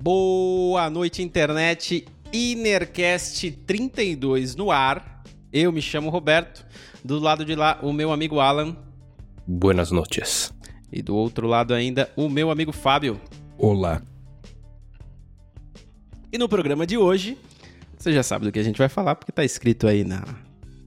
Boa noite, internet. Inercast 32 no ar. Eu me chamo Roberto. Do lado de lá, o meu amigo Alan. Buenas noches. E do outro lado ainda, o meu amigo Fábio. Olá. E no programa de hoje, você já sabe do que a gente vai falar, porque tá escrito aí na,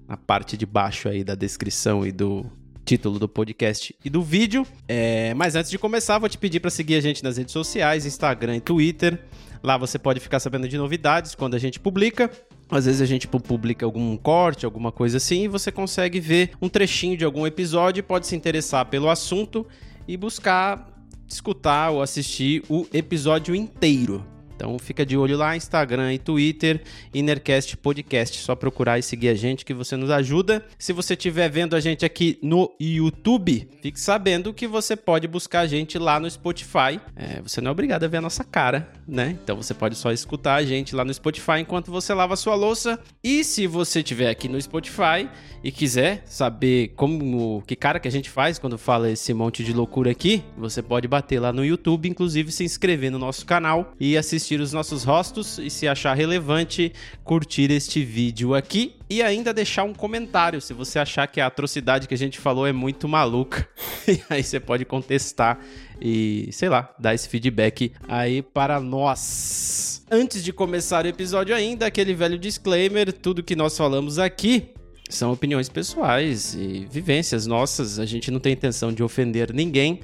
na parte de baixo aí da descrição e do título do podcast e do vídeo. É, mas antes de começar, vou te pedir para seguir a gente nas redes sociais, Instagram e Twitter. Lá você pode ficar sabendo de novidades quando a gente publica. Às vezes a gente publica algum corte, alguma coisa assim, e você consegue ver um trechinho de algum episódio, pode se interessar pelo assunto e buscar escutar ou assistir o episódio inteiro. Então fica de olho lá, Instagram e Twitter, Innercast Podcast. Só procurar e seguir a gente que você nos ajuda. Se você estiver vendo a gente aqui no YouTube, fique sabendo que você pode buscar a gente lá no Spotify. É, você não é obrigado a ver a nossa cara, né? Então você pode só escutar a gente lá no Spotify enquanto você lava sua louça. E se você estiver aqui no Spotify e quiser saber como que cara que a gente faz quando fala esse monte de loucura aqui, você pode bater lá no YouTube, inclusive se inscrever no nosso canal e assistir assistir os nossos rostos e, se achar relevante, curtir este vídeo aqui e ainda deixar um comentário se você achar que a atrocidade que a gente falou é muito maluca. e aí você pode contestar e, sei lá, dar esse feedback aí para nós. Antes de começar o episódio ainda, aquele velho disclaimer, tudo que nós falamos aqui são opiniões pessoais e vivências nossas. A gente não tem intenção de ofender ninguém.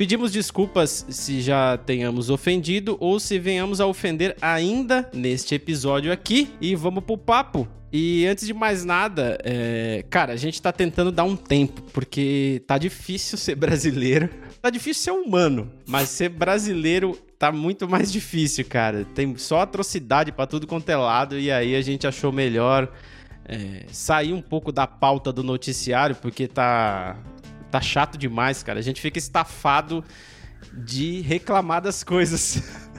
Pedimos desculpas se já tenhamos ofendido ou se venhamos a ofender ainda neste episódio aqui. E vamos pro papo. E antes de mais nada, é... cara, a gente tá tentando dar um tempo, porque tá difícil ser brasileiro. Tá difícil ser humano, mas ser brasileiro tá muito mais difícil, cara. Tem só atrocidade para tudo quanto é lado, e aí a gente achou melhor é, sair um pouco da pauta do noticiário, porque tá tá chato demais, cara. A gente fica estafado de reclamar das coisas.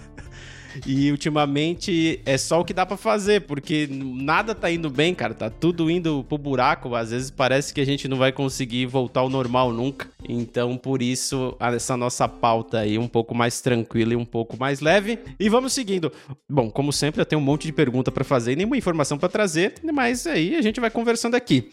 E ultimamente é só o que dá para fazer, porque nada tá indo bem, cara. Tá tudo indo pro buraco. Às vezes parece que a gente não vai conseguir voltar ao normal nunca. Então, por isso, essa nossa pauta aí um pouco mais tranquila e um pouco mais leve. E vamos seguindo. Bom, como sempre, eu tenho um monte de pergunta para fazer e nenhuma informação para trazer, mas aí a gente vai conversando aqui.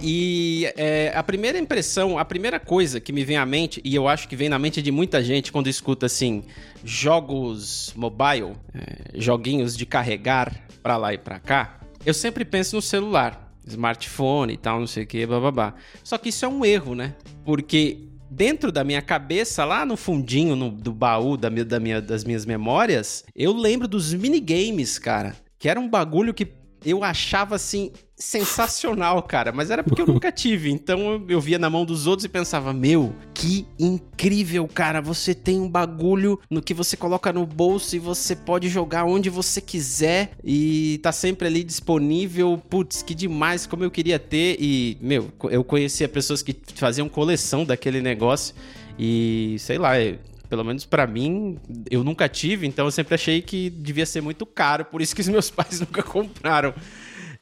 E é, a primeira impressão, a primeira coisa que me vem à mente, e eu acho que vem na mente de muita gente quando escuta assim, jogos mobile, é, joguinhos de carregar pra lá e pra cá, eu sempre penso no celular, smartphone e tal, não sei o que, blá. Só que isso é um erro, né? Porque dentro da minha cabeça, lá no fundinho no, do baú da, da minha, das minhas memórias, eu lembro dos minigames, cara. Que era um bagulho que eu achava assim sensacional, cara, mas era porque eu nunca tive. Então eu via na mão dos outros e pensava: "Meu, que incrível, cara, você tem um bagulho no que você coloca no bolso e você pode jogar onde você quiser e tá sempre ali disponível. Putz, que demais, como eu queria ter e, meu, eu conhecia pessoas que faziam coleção daquele negócio e sei lá, pelo menos para mim, eu nunca tive, então eu sempre achei que devia ser muito caro, por isso que os meus pais nunca compraram.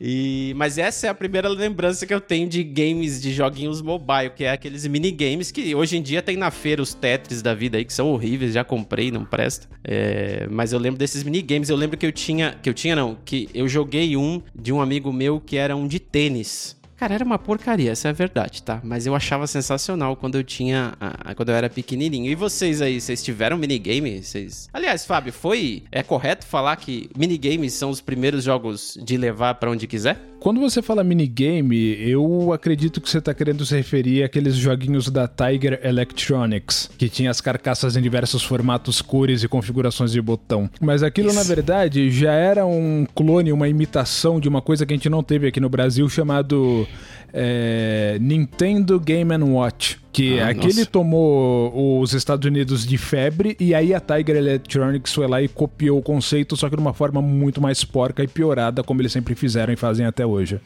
E, mas essa é a primeira lembrança que eu tenho de games, de joguinhos mobile, que é aqueles minigames que hoje em dia tem na feira os Tetris da vida aí, que são horríveis, já comprei, não presta. É, mas eu lembro desses minigames, eu lembro que eu tinha, que eu tinha não, que eu joguei um de um amigo meu que era um de tênis. Cara, era uma porcaria, essa é a verdade, tá? Mas eu achava sensacional quando eu tinha. quando eu era pequenininho. E vocês aí, vocês tiveram minigame? Vocês... Aliás, Fábio, foi. É correto falar que minigames são os primeiros jogos de levar para onde quiser? Quando você fala minigame, eu acredito que você está querendo se referir àqueles joguinhos da Tiger Electronics, que tinha as carcaças em diversos formatos, cores e configurações de botão. Mas aquilo, Isso. na verdade, já era um clone, uma imitação de uma coisa que a gente não teve aqui no Brasil, chamado é, Nintendo Game Watch. Que ah, aquele nossa. tomou os Estados Unidos de febre e aí a Tiger Electronics foi lá e copiou o conceito, só que de uma forma muito mais porca e piorada, como eles sempre fizeram e fazem até hoje.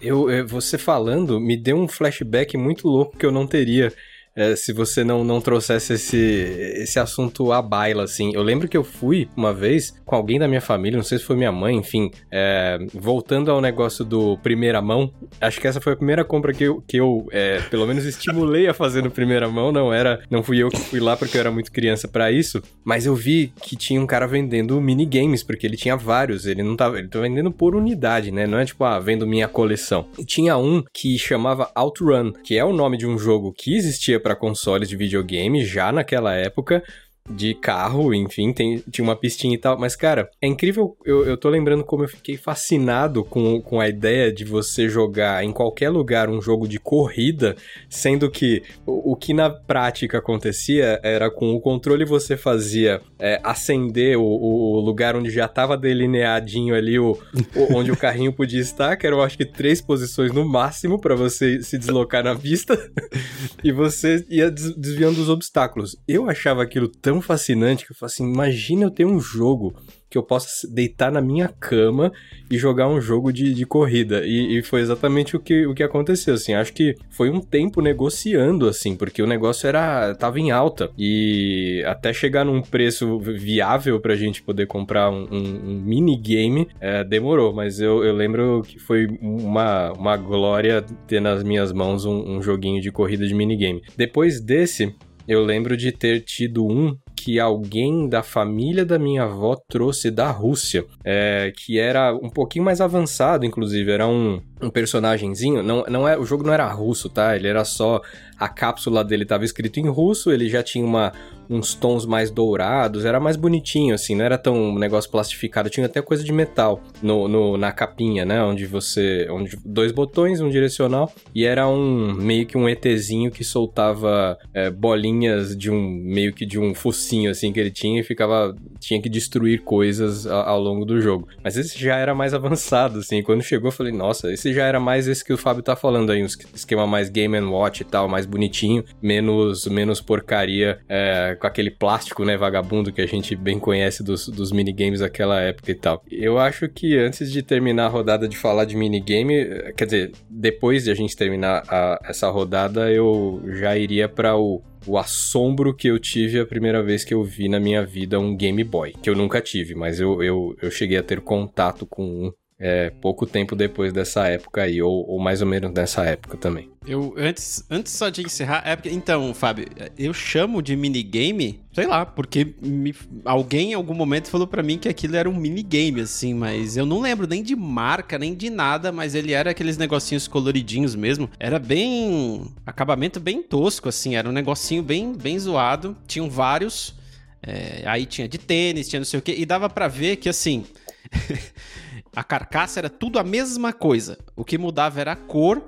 Eu, você falando me deu um flashback muito louco que eu não teria é, se você não, não trouxesse esse, esse assunto à baila, assim. Eu lembro que eu fui uma vez com alguém da minha família, não sei se foi minha mãe, enfim, é, voltando ao negócio do primeira mão, acho que essa foi a primeira compra que eu, que eu é, pelo menos estimulei a fazer no primeira mão, não era, não fui eu que fui lá porque eu era muito criança para isso, mas eu vi que tinha um cara vendendo minigames, porque ele tinha vários, ele não tava, ele tava vendendo por unidade, né, não é tipo, ah, vendo minha coleção. E tinha um que chamava Outrun, que é o nome de um jogo que existia para consoles de videogame já naquela época, de carro, enfim, tem, tinha uma pistinha e tal. Mas, cara, é incrível. Eu, eu tô lembrando como eu fiquei fascinado com, com a ideia de você jogar em qualquer lugar um jogo de corrida, sendo que o, o que na prática acontecia era com o controle você fazia é, acender o, o, lugar onde já tava delineadinho ali, o, o onde o carrinho podia estar, que eram acho que três posições no máximo para você se deslocar na pista, e você ia desviando dos obstáculos. Eu achava aquilo tão tão fascinante que eu falo assim: imagina eu ter um jogo que eu possa deitar na minha cama e jogar um jogo de, de corrida. E, e, foi exatamente o que, o que aconteceu, assim. Acho que foi um tempo negociando, assim, porque o negócio era tava em alta. E até chegar num preço viável pra gente poder comprar um, um, um minigame, é, demorou. Mas eu, eu lembro que foi uma, uma glória ter nas minhas mãos um, um joguinho de corrida de minigame. Depois desse, eu lembro de ter tido um que alguém da família da minha avó trouxe da Rússia, é, que era um pouquinho mais avançado, inclusive, era um, um personagemzinho, não, não é, o jogo não era russo, tá? Ele era só a cápsula dele estava escrito em russo, ele já tinha uma, uns tons mais dourados, era mais bonitinho, assim, não era tão um negócio plastificado, tinha até coisa de metal no, no, na capinha, né? Onde você. Onde dois botões, um direcional, e era um meio que um ETzinho que soltava é, bolinhas de um. meio que de um focinho assim que ele tinha e ficava. Tinha que destruir coisas ao, ao longo do jogo. Mas esse já era mais avançado, assim. Quando chegou, eu falei, nossa, esse já era mais esse que o Fábio tá falando aí, um esquema mais Game Watch e tal, mais bonitinho, menos, menos porcaria. É, com aquele plástico, né, vagabundo que a gente bem conhece dos, dos minigames daquela época e tal. Eu acho que antes de terminar a rodada de falar de minigame, quer dizer, depois de a gente terminar a, essa rodada, eu já iria para o o assombro que eu tive a primeira vez que eu vi na minha vida um Game Boy. Que eu nunca tive, mas eu, eu, eu cheguei a ter contato com um é, pouco tempo depois dessa época aí, ou, ou, mais ou menos nessa época também. Eu, antes, antes só de encerrar, é porque, então, Fábio, eu chamo de minigame, sei lá, porque me, alguém em algum momento falou para mim que aquilo era um minigame, assim, mas eu não lembro nem de marca, nem de nada, mas ele era aqueles negocinhos coloridinhos mesmo. Era bem. acabamento bem tosco, assim, era um negocinho bem, bem zoado. Tinham vários. É, aí tinha de tênis, tinha não sei o que, e dava para ver que, assim. A carcaça era tudo a mesma coisa. O que mudava era a cor.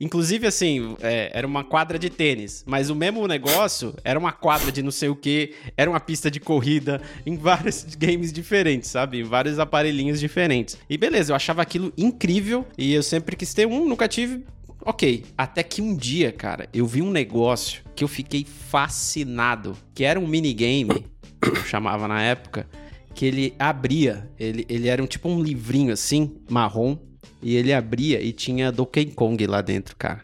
Inclusive, assim, é, era uma quadra de tênis, mas o mesmo negócio era uma quadra de não sei o que, era uma pista de corrida em vários games diferentes, sabe? Em vários aparelhinhos diferentes. E beleza, eu achava aquilo incrível e eu sempre quis ter um, nunca tive. Ok, até que um dia, cara, eu vi um negócio que eu fiquei fascinado, que era um minigame, eu chamava na época, que ele abria, ele, ele era um tipo um livrinho assim, marrom, e ele abria e tinha Donkey Kong lá dentro, cara.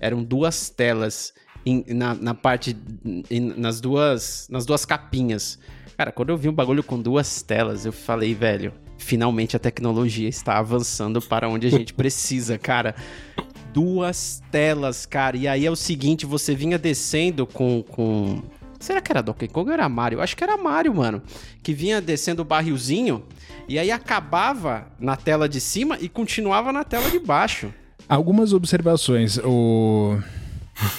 Eram duas telas em, na, na parte, em, nas, duas, nas duas capinhas. Cara, quando eu vi um bagulho com duas telas, eu falei, velho, finalmente a tecnologia está avançando para onde a gente precisa, cara. Duas telas, cara. E aí é o seguinte, você vinha descendo com, com Será que era Donkey Kong ou era Mario? Acho que era Mario, mano. Que vinha descendo o barrilzinho e aí acabava na tela de cima e continuava na tela de baixo. Algumas observações, o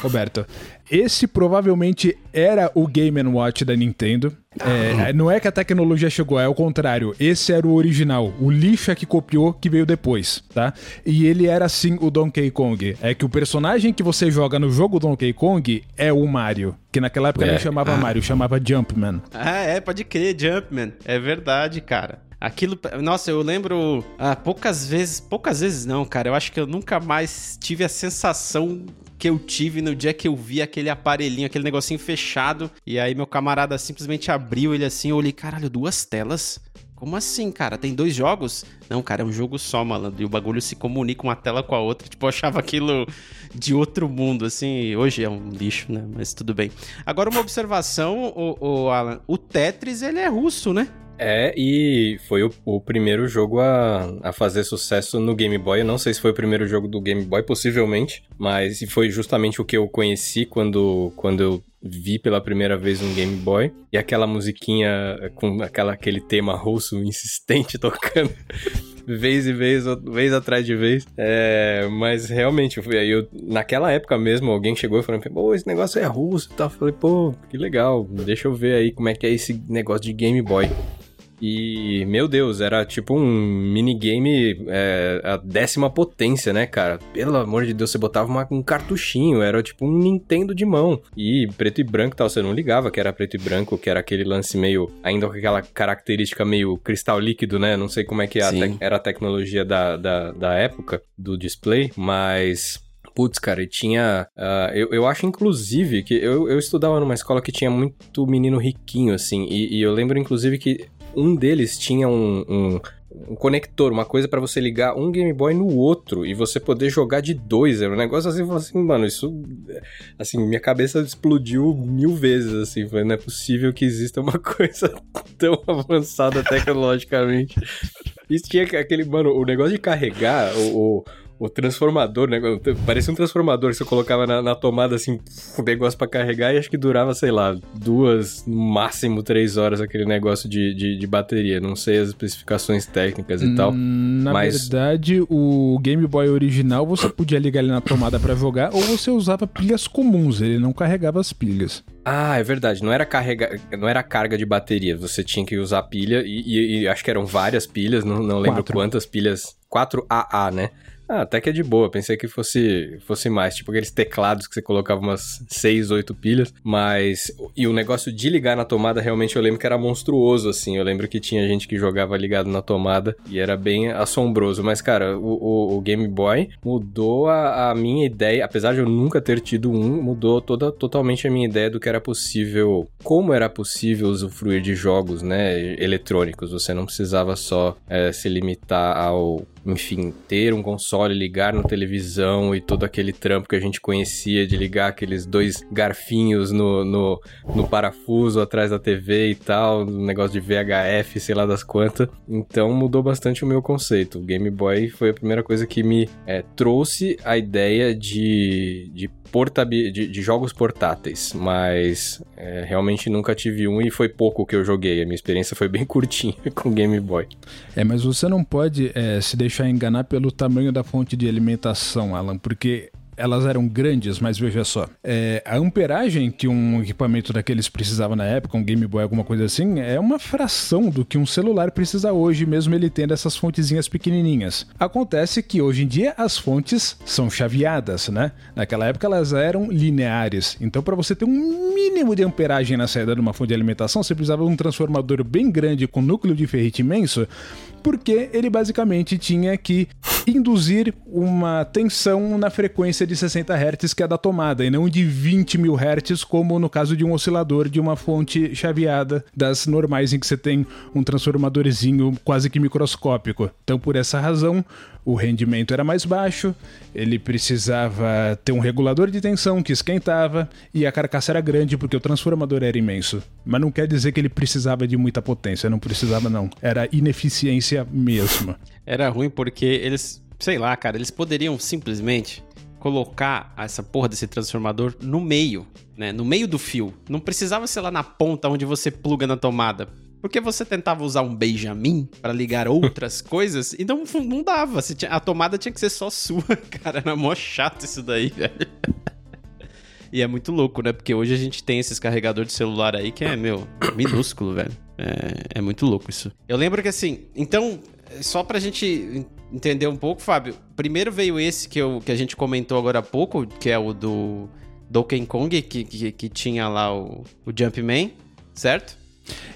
Roberto. Esse provavelmente era o Game Watch da Nintendo. É, não é que a tecnologia chegou, é o contrário. Esse era o original. O lixo é que copiou, que veio depois, tá? E ele era sim o Donkey Kong. É que o personagem que você joga no jogo Donkey Kong é o Mario. Que naquela época é. não chamava ah. Mario, chamava Jumpman. Ah, é, pode crer, Jumpman. É verdade, cara. Aquilo, nossa, eu lembro ah, poucas vezes, poucas vezes não, cara. Eu acho que eu nunca mais tive a sensação que eu tive no dia que eu vi aquele aparelhinho, aquele negocinho fechado. E aí meu camarada simplesmente abriu ele assim, eu olhei, caralho, duas telas? Como assim, cara? Tem dois jogos? Não, cara, é um jogo só, malandro. E o bagulho se comunica uma tela com a outra. Tipo, eu achava aquilo de outro mundo, assim. Hoje é um lixo, né? Mas tudo bem. Agora, uma observação, o, o Alan. O Tetris, ele é russo, né? É, e foi o, o, primeiro jogo a, a fazer sucesso no Game Boy. Eu não sei se foi o primeiro jogo do Game Boy, possivelmente, mas foi justamente o que eu conheci quando, quando eu vi pela primeira vez um Game Boy. E aquela musiquinha com aquela, aquele tema russo insistente tocando. vez e vez, vez atrás de vez. É, mas realmente, eu, eu, naquela época mesmo, alguém chegou e falou: pô, esse negócio é russo e tal. Eu falei, pô, que legal, deixa eu ver aí como é que é esse negócio de Game Boy. E, meu Deus, era tipo um minigame é, a décima potência, né, cara? Pelo amor de Deus, você botava uma, um cartuchinho, era tipo um Nintendo de mão. E preto e branco tal, você não ligava que era preto e branco, que era aquele lance meio. ainda com aquela característica meio cristal líquido, né? Não sei como é que a era a tecnologia da, da, da época do display, mas Putz, cara, e tinha. Uh, eu, eu acho, inclusive, que eu, eu estudava numa escola que tinha muito menino riquinho, assim. E, e eu lembro, inclusive, que um deles tinha um, um um conector, uma coisa para você ligar um Game Boy no outro e você poder jogar de dois. Era um negócio assim, assim, mano, isso. Assim, minha cabeça explodiu mil vezes, assim. Foi, não é possível que exista uma coisa tão avançada tecnologicamente. Isso tinha aquele, mano, o negócio de carregar o, o o transformador, né? Parecia um transformador que você colocava na, na tomada, assim, um negócio pra carregar e acho que durava, sei lá, duas, no máximo três horas aquele negócio de, de, de bateria. Não sei as especificações técnicas e tal. Hum, na mas... verdade, o Game Boy original você podia ligar ele na tomada para jogar ou você usava pilhas comuns, ele não carregava as pilhas. Ah, é verdade. Não era carrega, não era carga de bateria. Você tinha que usar pilha e, e, e acho que eram várias pilhas. Não, não lembro Quatro. quantas pilhas. 4 AA, né? Ah, até que é de boa. Pensei que fosse, fosse mais. Tipo aqueles teclados que você colocava umas 6, 8 pilhas. Mas. E o negócio de ligar na tomada, realmente eu lembro que era monstruoso, assim. Eu lembro que tinha gente que jogava ligado na tomada e era bem assombroso. Mas, cara, o, o, o Game Boy mudou a, a, minha ideia. Apesar de eu nunca ter tido um, mudou toda, totalmente a minha ideia do que era possível. Como era possível usufruir de jogos, né? Eletrônicos. Você não precisava só é, se limitar ao enfim, ter um console, ligar na televisão e todo aquele trampo que a gente conhecia de ligar aqueles dois garfinhos no, no, no parafuso atrás da TV e tal, um negócio de VHF, sei lá das quantas. Então mudou bastante o meu conceito. O Game Boy foi a primeira coisa que me é, trouxe a ideia de, de portabi de, de jogos portáteis, mas é, realmente nunca tive um e foi pouco que eu joguei. A minha experiência foi bem curtinha com Game Boy. É, mas você não pode é, se deixar enganar pelo tamanho da fonte de alimentação, Alan, porque elas eram grandes, mas veja só, é, a amperagem que um equipamento daqueles precisava na época, um Game Boy, alguma coisa assim, é uma fração do que um celular precisa hoje, mesmo ele tendo essas fontezinhas pequenininhas. Acontece que hoje em dia as fontes são chaveadas, né? Naquela época elas eram lineares, então para você ter um mínimo de amperagem na saída de uma fonte de alimentação, você precisava de um transformador bem grande com núcleo de ferrite imenso porque ele basicamente tinha que induzir uma tensão na frequência de 60 Hz que é da tomada, e não de 20 mil Hz, como no caso de um oscilador de uma fonte chaveada das normais, em que você tem um transformadorzinho quase que microscópico. Então, por essa razão, o rendimento era mais baixo, ele precisava ter um regulador de tensão que esquentava e a carcaça era grande porque o transformador era imenso. Mas não quer dizer que ele precisava de muita potência, não precisava não. Era ineficiência mesmo. Era ruim porque eles, sei lá, cara, eles poderiam simplesmente colocar essa porra desse transformador no meio, né? No meio do fio. Não precisava ser lá na ponta onde você pluga na tomada. Porque você tentava usar um Benjamin para ligar outras coisas e não, não dava. Tinha, a tomada tinha que ser só sua, cara. Era mó chato isso daí, velho. E é muito louco, né? Porque hoje a gente tem esses carregadores de celular aí que é, meu, minúsculo, velho. É, é muito louco isso. Eu lembro que assim, então, só pra gente entender um pouco, Fábio, primeiro veio esse que, eu, que a gente comentou agora há pouco, que é o do Donkey Kong, que, que, que tinha lá o, o Jumpman, certo?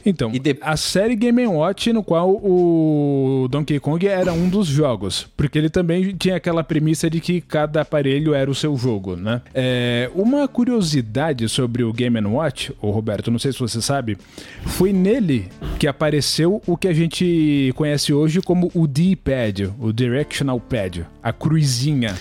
Então, de... a série Game Watch, no qual o Donkey Kong era um dos jogos, porque ele também tinha aquela premissa de que cada aparelho era o seu jogo, né? É, uma curiosidade sobre o Game Watch, o Roberto, não sei se você sabe, foi nele que apareceu o que a gente conhece hoje como o D-Pad, o Directional Pad, a cruzinha,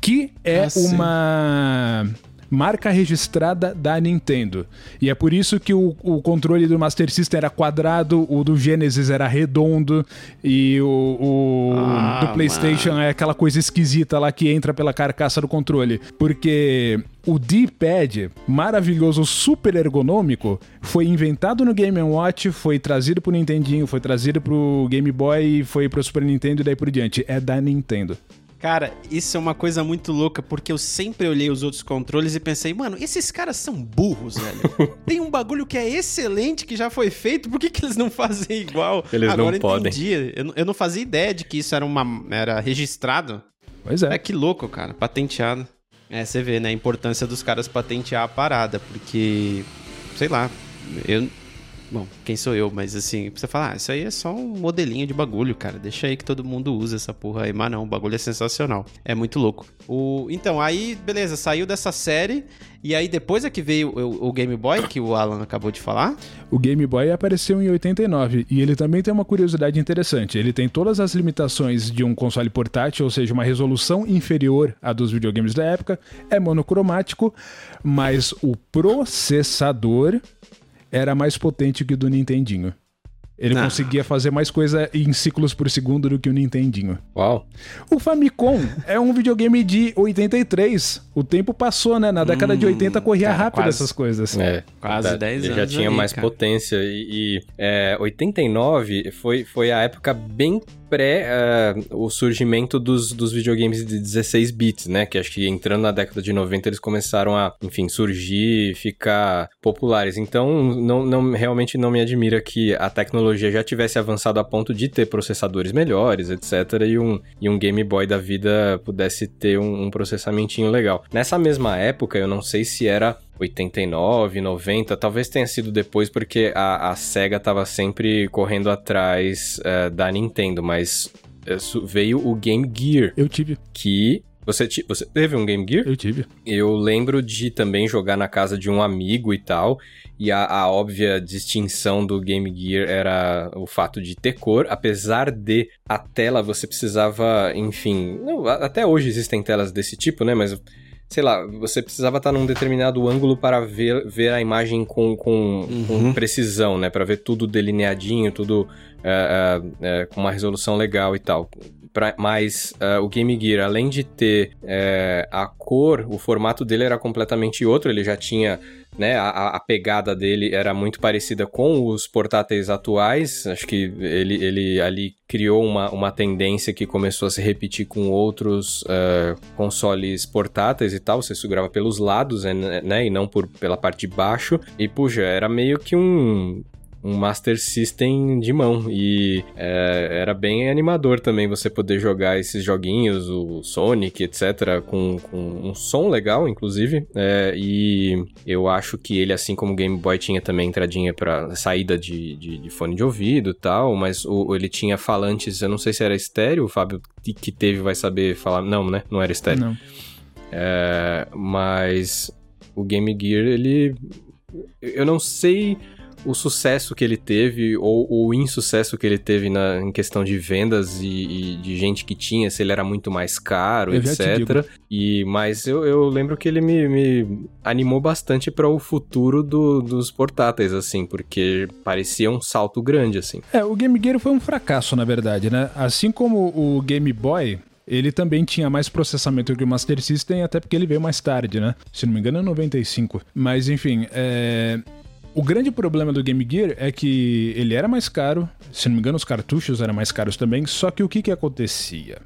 que é ah, uma marca registrada da Nintendo. E é por isso que o, o controle do Master System era quadrado, o do Genesis era redondo e o, o ah, do PlayStation mano. é aquela coisa esquisita lá que entra pela carcaça do controle. Porque o D-pad maravilhoso, super ergonômico, foi inventado no Game Watch, foi trazido pro Nintendinho, foi trazido pro Game Boy, foi pro Super Nintendo e daí por diante. É da Nintendo. Cara, isso é uma coisa muito louca, porque eu sempre olhei os outros controles e pensei, mano, esses caras são burros, velho. Tem um bagulho que é excelente, que já foi feito, por que, que eles não fazem igual? Eles Agora não podem. Eu, eu não fazia ideia de que isso era, uma, era registrado. Pois é. É que louco, cara, patenteado. É, você vê, né, a importância dos caras patentear a parada, porque, sei lá, eu, Bom, quem sou eu, mas assim, você falar, ah, isso aí é só um modelinho de bagulho, cara. Deixa aí que todo mundo usa essa porra aí. Mas não, o bagulho é sensacional. É muito louco. O... Então, aí, beleza, saiu dessa série. E aí depois é que veio o, o, Game Boy, que o Alan acabou de falar. O Game Boy apareceu em 89 e ele também tem uma curiosidade interessante. Ele tem todas as limitações de um console portátil, ou seja, uma resolução inferior à dos videogames da época, é monocromático, mas o processador era mais potente que o do Nintendinho. Ele ah. conseguia fazer mais coisa em ciclos por segundo do que o Nintendinho. Uau. O Famicom é um videogame de 83. O tempo passou, né? Na década hum, de 80 corria cara, rápido quase, essas coisas. É, quase 10 anos. já tinha aí, mais cara. potência. E, e é, 89 foi, foi a época bem pré uh, o surgimento dos, dos videogames de 16 bits, né? Que acho que entrando na década de 90 eles começaram a, enfim, surgir, ficar populares. Então, não, não realmente não me admira que a tecnologia já tivesse avançado a ponto de ter processadores melhores, etc. E um, e um Game Boy da vida pudesse ter um, um processamentinho legal. Nessa mesma época, eu não sei se era 89, 90, talvez tenha sido depois porque a, a SEGA estava sempre correndo atrás uh, da Nintendo, mas uh, veio o Game Gear. Eu tive. Que você, você teve um Game Gear? Eu tive. Eu lembro de também jogar na casa de um amigo e tal. E a, a, óbvia distinção do Game Gear era o fato de ter cor, apesar de a tela você precisava, enfim. Não, até hoje existem telas desse tipo, né? Mas sei lá, você precisava estar num determinado ângulo para ver, ver a imagem com, com, uhum. com precisão, né? Para ver tudo delineadinho, tudo uh, uh, uh, com uma resolução legal e tal. Pra, mas o Game Gear, além de ter a cor, o formato dele era completamente outro, ele já tinha né? A, a, pegada dele era muito parecida com os portáteis atuais. Acho que ele, ele ali criou uma, uma tendência que começou a se repetir com outros uh, consoles portáteis e tal. Você segurava pelos lados, né? né? E não por, pela parte de baixo. E, puxa, era meio que um um Master System de mão. E é, era bem animador também você poder jogar esses joguinhos, o Sonic, etc., com, com um som legal, inclusive. É, e eu acho que ele, assim como o Game Boy, tinha também entradinha para saída de, de, de, fone de ouvido e tal, mas o, ele tinha falantes, eu não sei se era estéreo, o Fábio que teve vai saber falar. Não, né? Não era estéreo. Não. É, mas o Game Gear, ele. Eu não sei o sucesso que ele teve ou o insucesso que ele teve na, em questão de vendas e, e de gente que tinha, se ele era muito mais caro, eu etc. E mas eu, eu lembro que ele me, me animou bastante para o futuro do, dos portáteis, assim, porque parecia um salto grande, assim. É, o Game Gear foi um fracasso, na verdade, né? Assim como o Game Boy, ele também tinha mais processamento que o Master System, até porque ele veio mais tarde, né? Se não me engano, é 95. Mas enfim, é... O grande problema do Game Gear é que ele era mais caro, se não me engano os cartuchos eram mais caros também, só que o que que acontecia?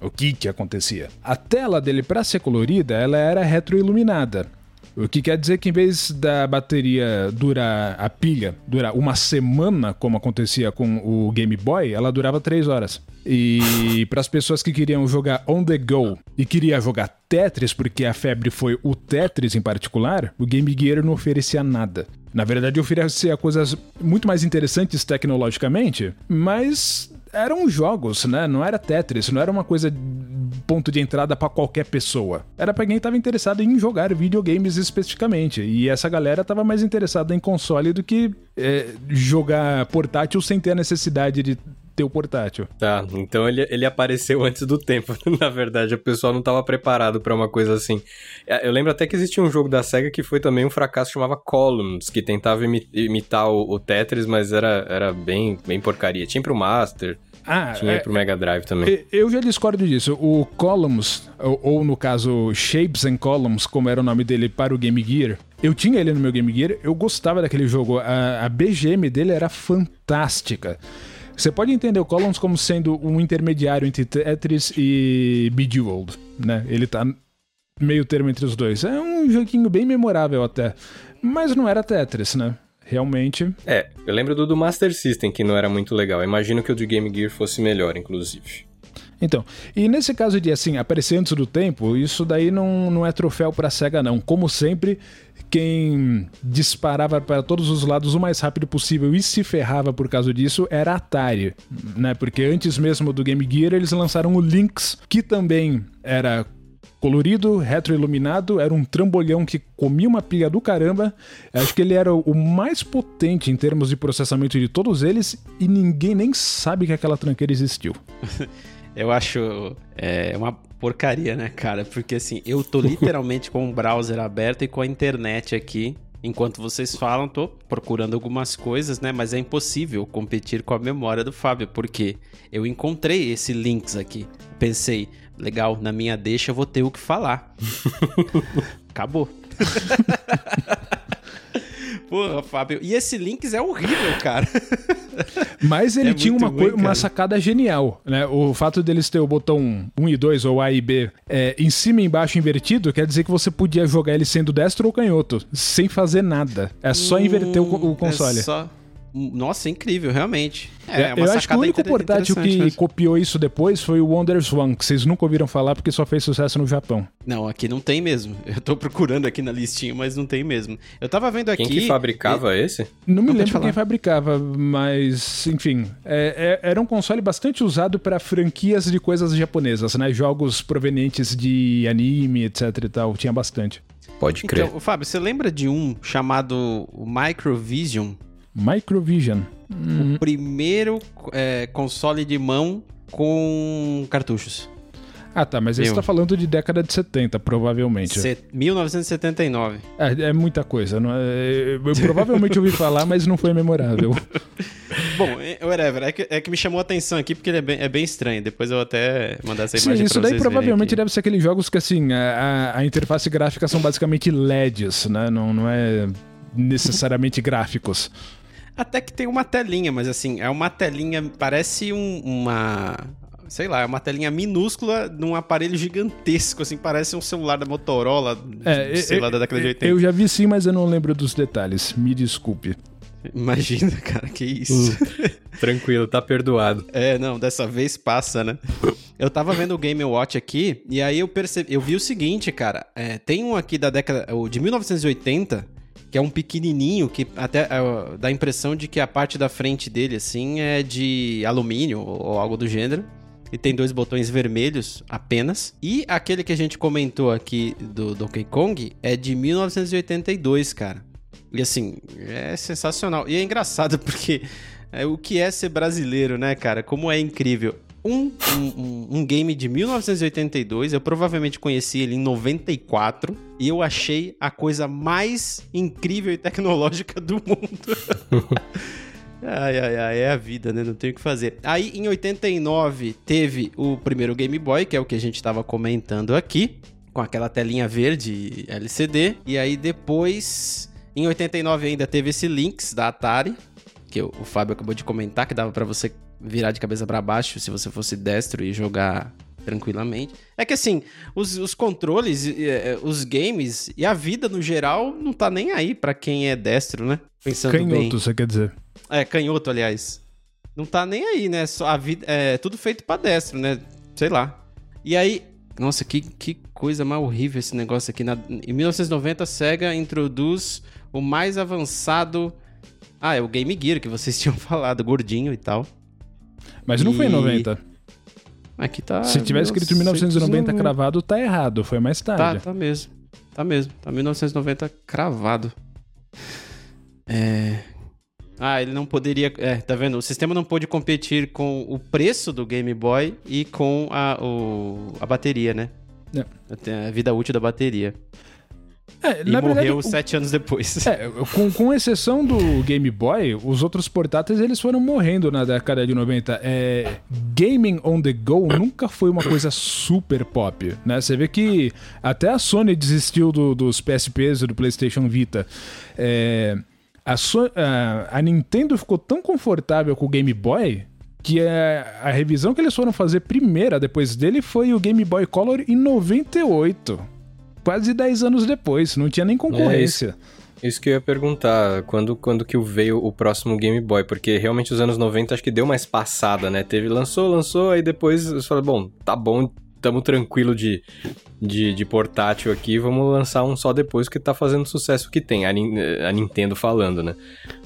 O que que acontecia? A tela dele para ser colorida, ela era retroiluminada. O que quer dizer que em vez da bateria durar a pilha durar uma semana, como acontecia com o Game Boy, ela durava três horas. E para as pessoas que queriam jogar on the go e queria jogar Tetris, porque a febre foi o Tetris em particular, o Game Gear não oferecia nada. Na verdade, oferecia coisas muito mais interessantes tecnologicamente, mas eram jogos, né? Não era Tetris, não era uma coisa ponto de entrada para qualquer pessoa. Era para quem estava interessado em jogar videogames especificamente. E essa galera estava mais interessada em console do que é, jogar portátil sem ter a necessidade de ter o portátil. Tá, então ele, ele apareceu antes do tempo. Na verdade, o pessoal não estava preparado para uma coisa assim. É, eu lembro até que existia um jogo da SEGA que foi também um fracasso, chamava Columns, que tentava imitar o, o Tetris, mas era, era bem, bem porcaria. Tinha pro Master, ah, Tinha é, pro Mega Drive também. Eu já discordo disso. O Columns, ou, ou, no caso Shapes and Columns, como era o nome dele para o Game Gear, eu tinha ele no meu Game Gear, eu gostava daquele jogo. A, a BGM dele era fantástica. Você pode entender o Columns como sendo um intermediário entre Tetris e Bejeweled, né? Ele tá meio termo entre os dois. É um joguinho bem memorável até. Mas não era Tetris, né? Realmente. É, eu lembro do do Master System, que não era muito legal. Eu imagino que o de Game Gear fosse melhor, inclusive. Então, e nesse caso de assim, aparecer antes do tempo, isso daí não, não é troféu pra SEGA, não. Como sempre, quem disparava para todos os lados o mais rápido possível e se ferrava por causa disso era a Atari, né? Porque antes mesmo do Game Gear eles lançaram o Lynx, que também era colorido, retroiluminado, era um trambolhão que comia uma pilha do caramba. Acho que ele era o mais potente em termos de processamento de todos eles e ninguém nem sabe que aquela tranqueira existiu. Eu acho é, uma porcaria, né, cara? Porque assim, eu tô literalmente com o browser aberto e com a internet aqui. Enquanto vocês falam, tô procurando algumas coisas, né? Mas é impossível competir com a memória do Fábio, porque eu encontrei esse links aqui. Pensei, legal, na minha deixa eu vou ter o que falar. Acabou. Porra, Fábio. E esse Lynx é horrível, cara. Mas ele é tinha uma, ruim, uma sacada genial, né? O fato deles ter o botão 1 e 2 ou A e B é, em cima e embaixo invertido quer dizer que você podia jogar ele sendo destro ou canhoto, sem fazer nada. É só hum, inverter o, o console. É só... Nossa, incrível, realmente. É, é eu acho que o único portátil que mas... copiou isso depois foi o Wonder Swan, que vocês nunca ouviram falar porque só fez sucesso no Japão. Não, aqui não tem mesmo. Eu tô procurando aqui na listinha, mas não tem mesmo. Eu tava vendo aqui. Quem que fabricava e... esse? Não me não lembro quem fabricava, mas enfim. É, é, era um console bastante usado para franquias de coisas japonesas, né? Jogos provenientes de anime, etc e tal. Tinha bastante. Pode crer. Então, Fábio, você lembra de um chamado Microvision? Microvision. O primeiro é, console de mão com cartuchos. Ah, tá, mas você tá falando de década de 70, provavelmente. Se... 1979. É, é muita coisa. Não é... Eu provavelmente ouvi falar, mas não foi memorável. Bom, é, whatever. É que, é que me chamou a atenção aqui porque ele é bem, é bem estranho. Depois eu vou até mandar essa imagem Sim, isso daí provavelmente deve ser aqueles jogos que, assim, a, a, a interface gráfica são basicamente LEDs, né? Não, não é necessariamente gráficos. Até que tem uma telinha, mas assim, é uma telinha, parece um, uma. Sei lá, é uma telinha minúscula num aparelho gigantesco, assim, parece um celular da Motorola, é, sei eu, lá, da década de 80. Eu já vi sim, mas eu não lembro dos detalhes. Me desculpe. Imagina, cara, que isso. Uh, tranquilo, tá perdoado. É, não, dessa vez passa, né? Eu tava vendo o Game Watch aqui e aí eu percebi, eu vi o seguinte, cara, é, tem um aqui da década, o de 1980, que é um pequenininho que até uh, dá a impressão de que a parte da frente dele assim é de alumínio ou algo do gênero. E tem dois botões vermelhos apenas. E aquele que a gente comentou aqui do Donkey Kong é de 1982, cara. E assim, é sensacional. E é engraçado porque é, o que é ser brasileiro, né, cara? Como é incrível um, um, um, game de 1982. Eu provavelmente conheci ele em 94. E eu achei a coisa mais incrível e tecnológica do mundo. ai, ai, ai, é a vida, né? Não tem o que fazer. Aí, em 89, teve o primeiro Game Boy, que é o que a gente estava comentando aqui. Com aquela telinha verde LCD. E aí, depois... Em 89 ainda teve esse Lynx da Atari, que o Fábio acabou de comentar, que dava para você virar de cabeça para baixo se você fosse destro e jogar tranquilamente. É que assim, os, os controles, é, os games e a vida no geral não tá nem aí para quem é destro, né? Pensando canhoto, bem. você quer dizer? É, canhoto, aliás. Não tá nem aí, né? Só a vida, é tudo feito para destro, né? Sei lá. E aí, nossa, que, que coisa mais horrível esse negócio aqui. Na, em 1990, a SEGA introduz o mais avançado. Ah, é o Game Gear que vocês tinham falado, gordinho e tal. Mas não foi em E- 90. Aqui tá. Se tiver escrito 1990 cravado, tá errado. Foi mais Tá, tarde. tá mesmo. Tá mesmo. Tá 1990 cravado. É. Ah, ele não poderia. É, tá vendo? O sistema não pôde competir com o preço do Game Boy e com a, o, a bateria, né? É. A vida útil da bateria. É, E morreu verdade, o- sete anos depois. É, com, com exceção do Game Boy, os outros portáteis eles foram morrendo na década de 90. É, gaming on the go nunca foi uma coisa super pop, né? Você vê que até a Sony desistiu do- dos PSPs e do PlayStation Vita. É, a, So- a- a Nintendo ficou tão confortável com o Game Boy que a, a revisão que eles foram fazer primeira depois dele foi o Game Boy Color em 98. Quase 10 anos depois, não tinha nem concorrência. Isso que eu ia perguntar, quando, quando que veio o próximo Game Boy? Porque realmente os anos 90 acho que deu mais passada, né? Teve, lançou, lançou, aí depois você fala, bom, tá bom, tamo tranquilo de, de, de portátil aqui, vamos lançar um só depois que tá fazendo sucesso que tem, a, a Nintendo falando, né?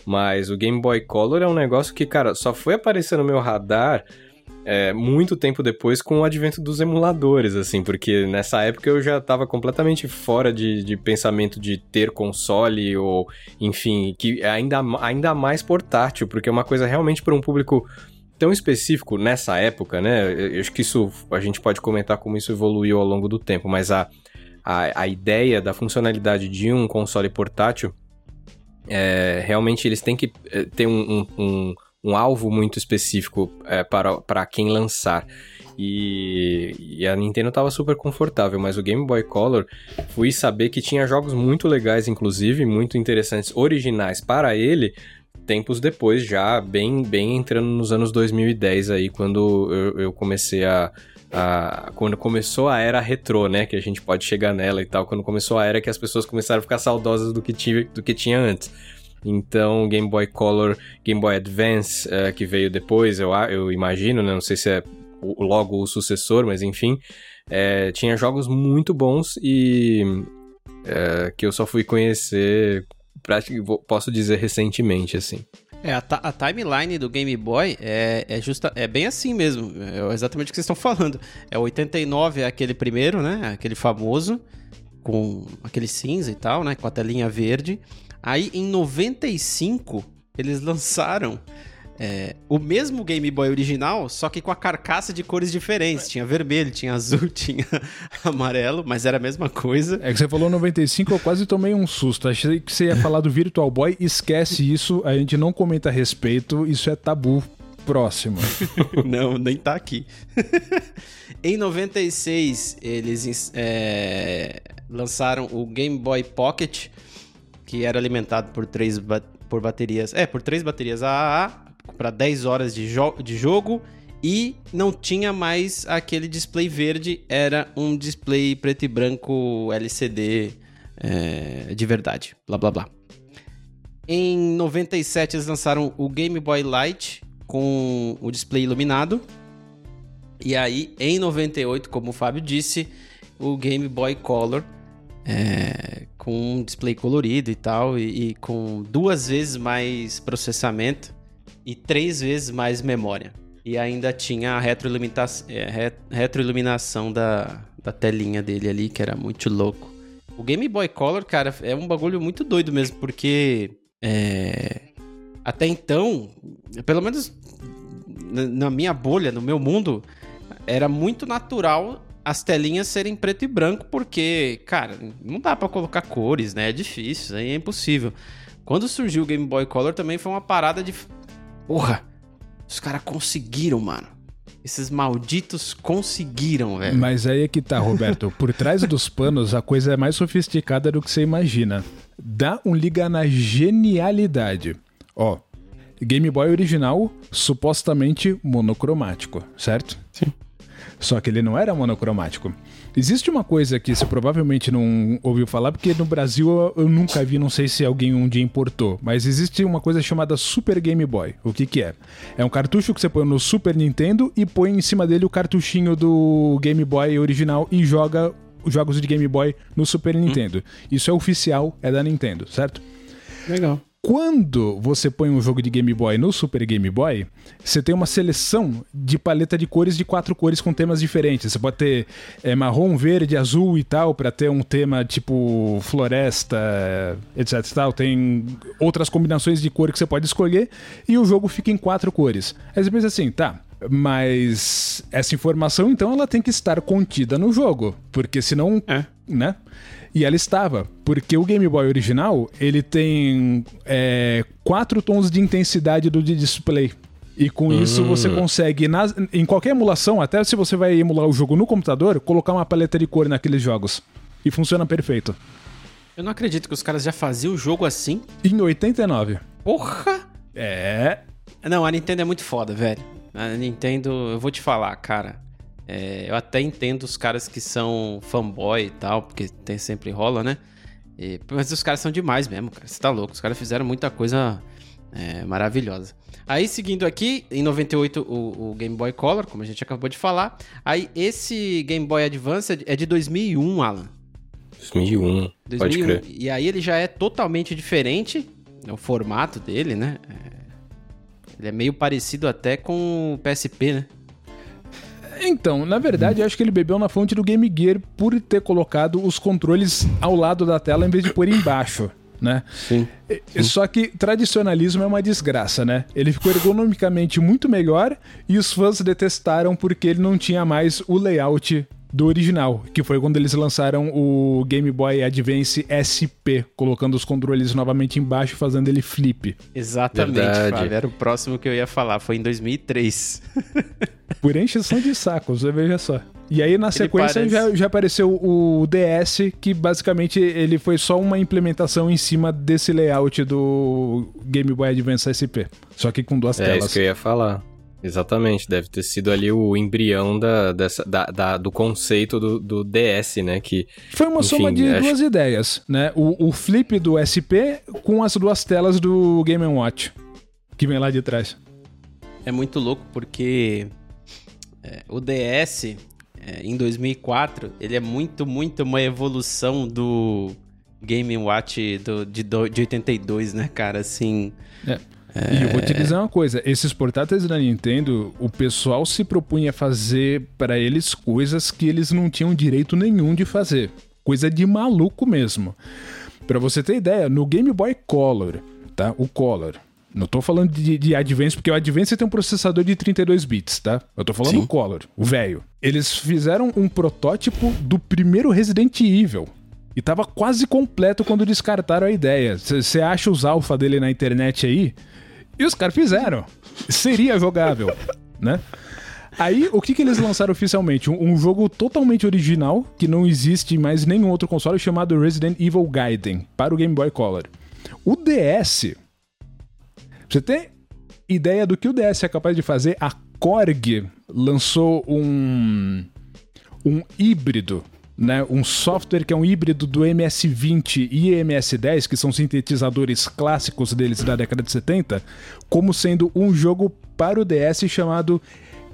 Mas o Game Boy Color é um negócio que, cara, só foi aparecer no meu radar é, muito tempo depois com o advento dos emuladores, assim, porque nessa época eu já tava completamente fora de, de pensamento de ter console ou, enfim, que ainda, ainda mais portátil, porque é uma coisa realmente para um público tão específico nessa época, né? Eu acho que isso a gente pode comentar como isso evoluiu ao longo do tempo, mas a, a, a ideia da funcionalidade de um console portátil é, realmente eles têm que é, ter um, um, um, um alvo muito específico é, para, para quem lançar. E, e a Nintendo tava super confortável, mas o Game Boy Color fui saber que tinha jogos muito legais, inclusive, muito interessantes, originais para ele, tempos depois, já bem, bem entrando nos anos 2010 aí, quando eu, eu comecei a, a- quando começou a era retrô, né, que a gente pode chegar nela e tal, quando começou a era que as pessoas começaram a ficar saudosas do que tinha, do que tinha antes. Então, Game Boy Color, Game Boy Advance, eh, que veio depois, eu, eu imagino, né, não sei se é logo o sucessor, mas enfim, eh, tinha jogos muito bons e eh, que eu só fui conhecer, posso dizer recentemente, assim. É, a, a timeline do Game Boy é, é, justa, é bem assim mesmo. É exatamente o que vocês estão falando. É 89 é aquele primeiro, né? Aquele famoso, com aquele cinza e tal, né? Com a telinha verde. Aí em 95 eles lançaram é, o mesmo Game Boy original, só que com a carcaça de cores diferentes. Tinha vermelho, tinha azul, tinha amarelo, mas era a mesma coisa. É que você falou 95, eu quase tomei um susto. Achei que você ia falar do Virtual Boy. Esquece isso, a gente não comenta a respeito, isso é tabu. Próximo. Não, nem tá aqui. em 96, eles é, lançaram o Game Boy Pocket, que era alimentado por três ba- por baterias. É, por três baterias AAA, para 10 horas de, jo- de jogo. E não tinha mais aquele display verde, era um display preto e branco LCD é, de verdade. Blá blá blá. Em 97 eles lançaram o Game Boy Light com o display iluminado. E aí, em 98, como o Fábio disse, o Game Boy Color é, com um display colorido e tal, e, e com duas vezes mais processamento e três vezes mais memória. E ainda tinha a é, re- retroiluminação da, da telinha dele ali, que era muito louco. O Game Boy Color, cara, é um bagulho muito doido mesmo, porque é, até então, pelo menos na minha bolha, no meu mundo, era muito natural as telinhas serem preto e branco, porque, cara, não dá pra colocar cores, né? É difícil, isso aí é impossível. Quando surgiu o Game Boy Color também foi uma parada de. Porra! Os caras conseguiram, mano. Esses malditos conseguiram, velho. Mas aí é que tá, Roberto. Por trás dos panos, a coisa é mais sofisticada do que você imagina. Dá um liga na genialidade. Ó, Game Boy original, supostamente monocromático, certo? Sim. Só que ele não era monocromático. Existe uma coisa que você provavelmente não ouviu falar, porque no Brasil eu, nunca vi, não sei se alguém um dia importou, mas existe uma coisa chamada Super Game Boy. O que que é? É um cartucho que você põe no Super Nintendo e põe em cima dele o cartuchinho do Game Boy original e joga os jogos de Game Boy no Super Nintendo. Isso é oficial, é da Nintendo, certo? Legal. Quando você põe um jogo de Game Boy no Super Game Boy, você tem uma seleção de paleta de cores de quatro cores com temas diferentes. Você pode ter é, marrom, verde, azul e tal, para ter um tema tipo floresta, etc. Tal. Tem outras combinações de cor que você pode escolher e o jogo fica em quatro cores. Aí você pensa assim, tá, mas essa informação então ela tem que estar contida no jogo, porque senão, É. né? E ela estava, porque o Game Boy original ele tem é, quatro tons de intensidade do de display. E com isso você consegue, nas- em qualquer emulação, até se você vai emular o jogo no computador, colocar uma paleta de cor naqueles jogos. E funciona perfeito. Eu não acredito que os caras já faziam o jogo assim. Em 89. Porra! É. Não, a Nintendo é muito foda, velho. A Nintendo, eu vou te falar, cara. É, eu até entendo os caras que são fanboy e tal, porque tem, sempre rola, né? E- mas os caras são demais mesmo, cara. Você tá louco. Os caras fizeram muita coisa é, maravilhosa. Aí, seguindo aqui, em 98, o, o Game Boy Color, como a gente acabou de falar. Aí, esse Game Boy Advance é de 2001, Alan. 2001, pode 2001. crer. E aí ele já é totalmente diferente, é o formato dele, né? É, Ele é meio parecido até com o PSP, né? Então, na verdade, eu acho que ele bebeu na fonte do Game Gear por ter colocado os controles ao lado da tela em vez de pôr embaixo, né? Sim. E- Só que tradicionalismo é uma desgraça, né? Ele ficou ergonomicamente muito melhor e os fãs detestaram porque ele não tinha mais o layout do original, que foi quando eles lançaram o Game Boy Advance SP, colocando os controles novamente embaixo, fazendo ele flip. Exatamente, Verdade. Fábio. Era o próximo que eu ia falar. Foi em 2003. Por encheção de saco, você veja só. E aí, na sequência, parece- já, já apareceu o DS, que basicamente ele foi só uma implementação em cima desse layout do Game Boy Advance SP. Só que com duas É telas. isso que eu ia falar. Exatamente, deve ter sido ali o embrião da, dessa, da, da- do conceito do, do DS, né? Que Foi uma Enfim, soma de acho- duas ideias, né? O, o flip do SP com as duas telas do Game Watch, que vem lá de trás. É muito louco porque é, o DS, é, em 2004, ele é muito, muito uma evolução do Game Watch do, de, do- de 82, né, cara? Assim... E eu vou te dizer uma coisa: esses portáteis da Nintendo, o pessoal se propunha a fazer para eles coisas que eles não tinham direito nenhum de fazer. Coisa de maluco mesmo. Pra você ter ideia, no Game Boy Color, tá? O Color. Não tô falando de, de Advance, porque o Advance tem um processador de 32 bits, tá? Eu tô falando Sim. do Color, o velho. Eles fizeram um protótipo do primeiro Resident Evil. E tava quase completo quando descartaram a ideia. Você acha os alfa dele na internet aí? E os caras fizeram. Seria jogável, né? Aí, o que, que eles lançaram oficialmente? Um, um jogo totalmente original, que não existe em mais nenhum outro console, chamado Resident Evil Gaiden, para o Game Boy Color. O DS. Você tem ideia do que o DS é capaz de fazer? A Korg lançou um. um híbrido. Né, um software que é um híbrido do MS-20 e MS-10, que são sintetizadores clássicos deles da década de 70, como sendo um jogo para o DS chamado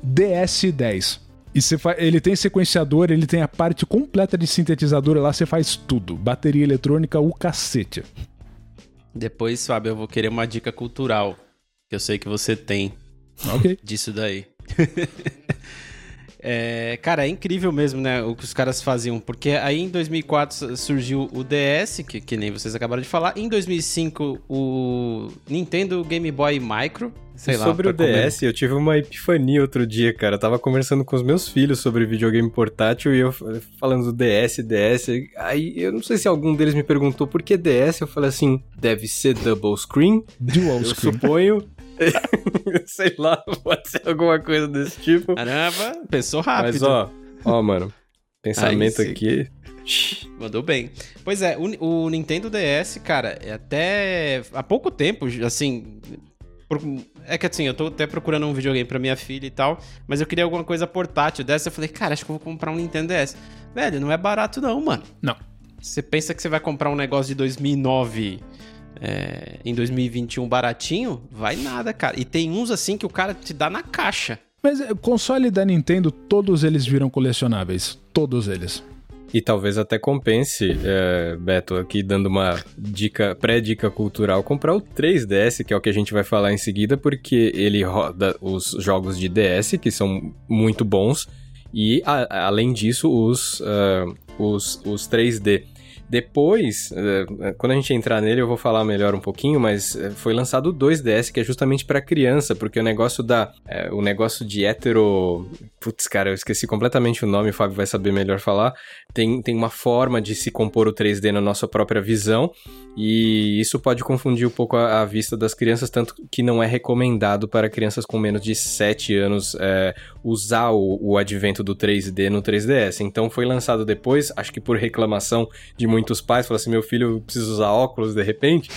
DS10. E ele tem sequenciador, ele tem a parte completa de sintetizador lá, você faz tudo. Bateria eletrônica, o cacete. Depois, Fábio, eu vou querer uma dica cultural, que eu sei que você tem Ok. disso daí. É, cara, é incrível mesmo, né, o que os caras faziam, porque aí em 2004 surgiu o DS, que, que nem vocês acabaram de falar, em 2005 o Nintendo Game Boy Micro, sei lá. sobre o pra comer- DS, eu tive uma epifania outro dia, cara. Eu tava conversando com os meus filhos sobre videogame portátil e eu falando do DS, DS. Aí eu não sei se algum deles me perguntou por que DS. Eu falei assim: deve ser double screen? Dual Eu screen. suponho. sei lá, pode ser alguma coisa desse tipo. Caramba, pensou rápido. Mas ó, ó, mano. Pensamento Aí aqui. Mandou bem. Pois é, o, o Nintendo DS, cara, é até há pouco tempo, assim. por- é que assim, eu tô até procurando um videogame pra minha filha e tal, mas eu queria alguma coisa portátil dessa. Eu falei, cara, acho que eu vou comprar um Nintendo DS. Velho, não é barato não, mano. Não. Você pensa que você vai comprar um negócio de 2009 é, em 2021 baratinho? Vai nada, cara. E tem uns assim que o cara te dá na caixa. Mas é, console da Nintendo, todos eles viram colecionáveis. Todos eles. E talvez até compense, é, Beto, aqui dando uma dica, pré-dica cultural, comprar o 3DS, que é o que a gente vai falar em seguida, porque ele roda os jogos de DS, que são muito bons, e a, além disso, os, uh, os, os 3D. Depois, eh, quando a gente entrar nele, eu vou falar melhor um pouquinho, mas eh, foi lançado o 2DS, que é justamente para criança, porque o negócio da. É, o negócio de hétero. Putz, cara, eu esqueci completamente o nome, o Fábio vai saber melhor falar. Tem, tem uma forma de se compor o 3D na nossa própria visão, e isso pode confundir um pouco a, a vista das crianças, tanto que não é recomendado para crianças com menos de 7 anos é, usar o, o advento do 3D no 3DS. Então foi lançado depois, acho que por reclamação de muitos pais, falaram assim: meu filho precisa usar óculos de repente.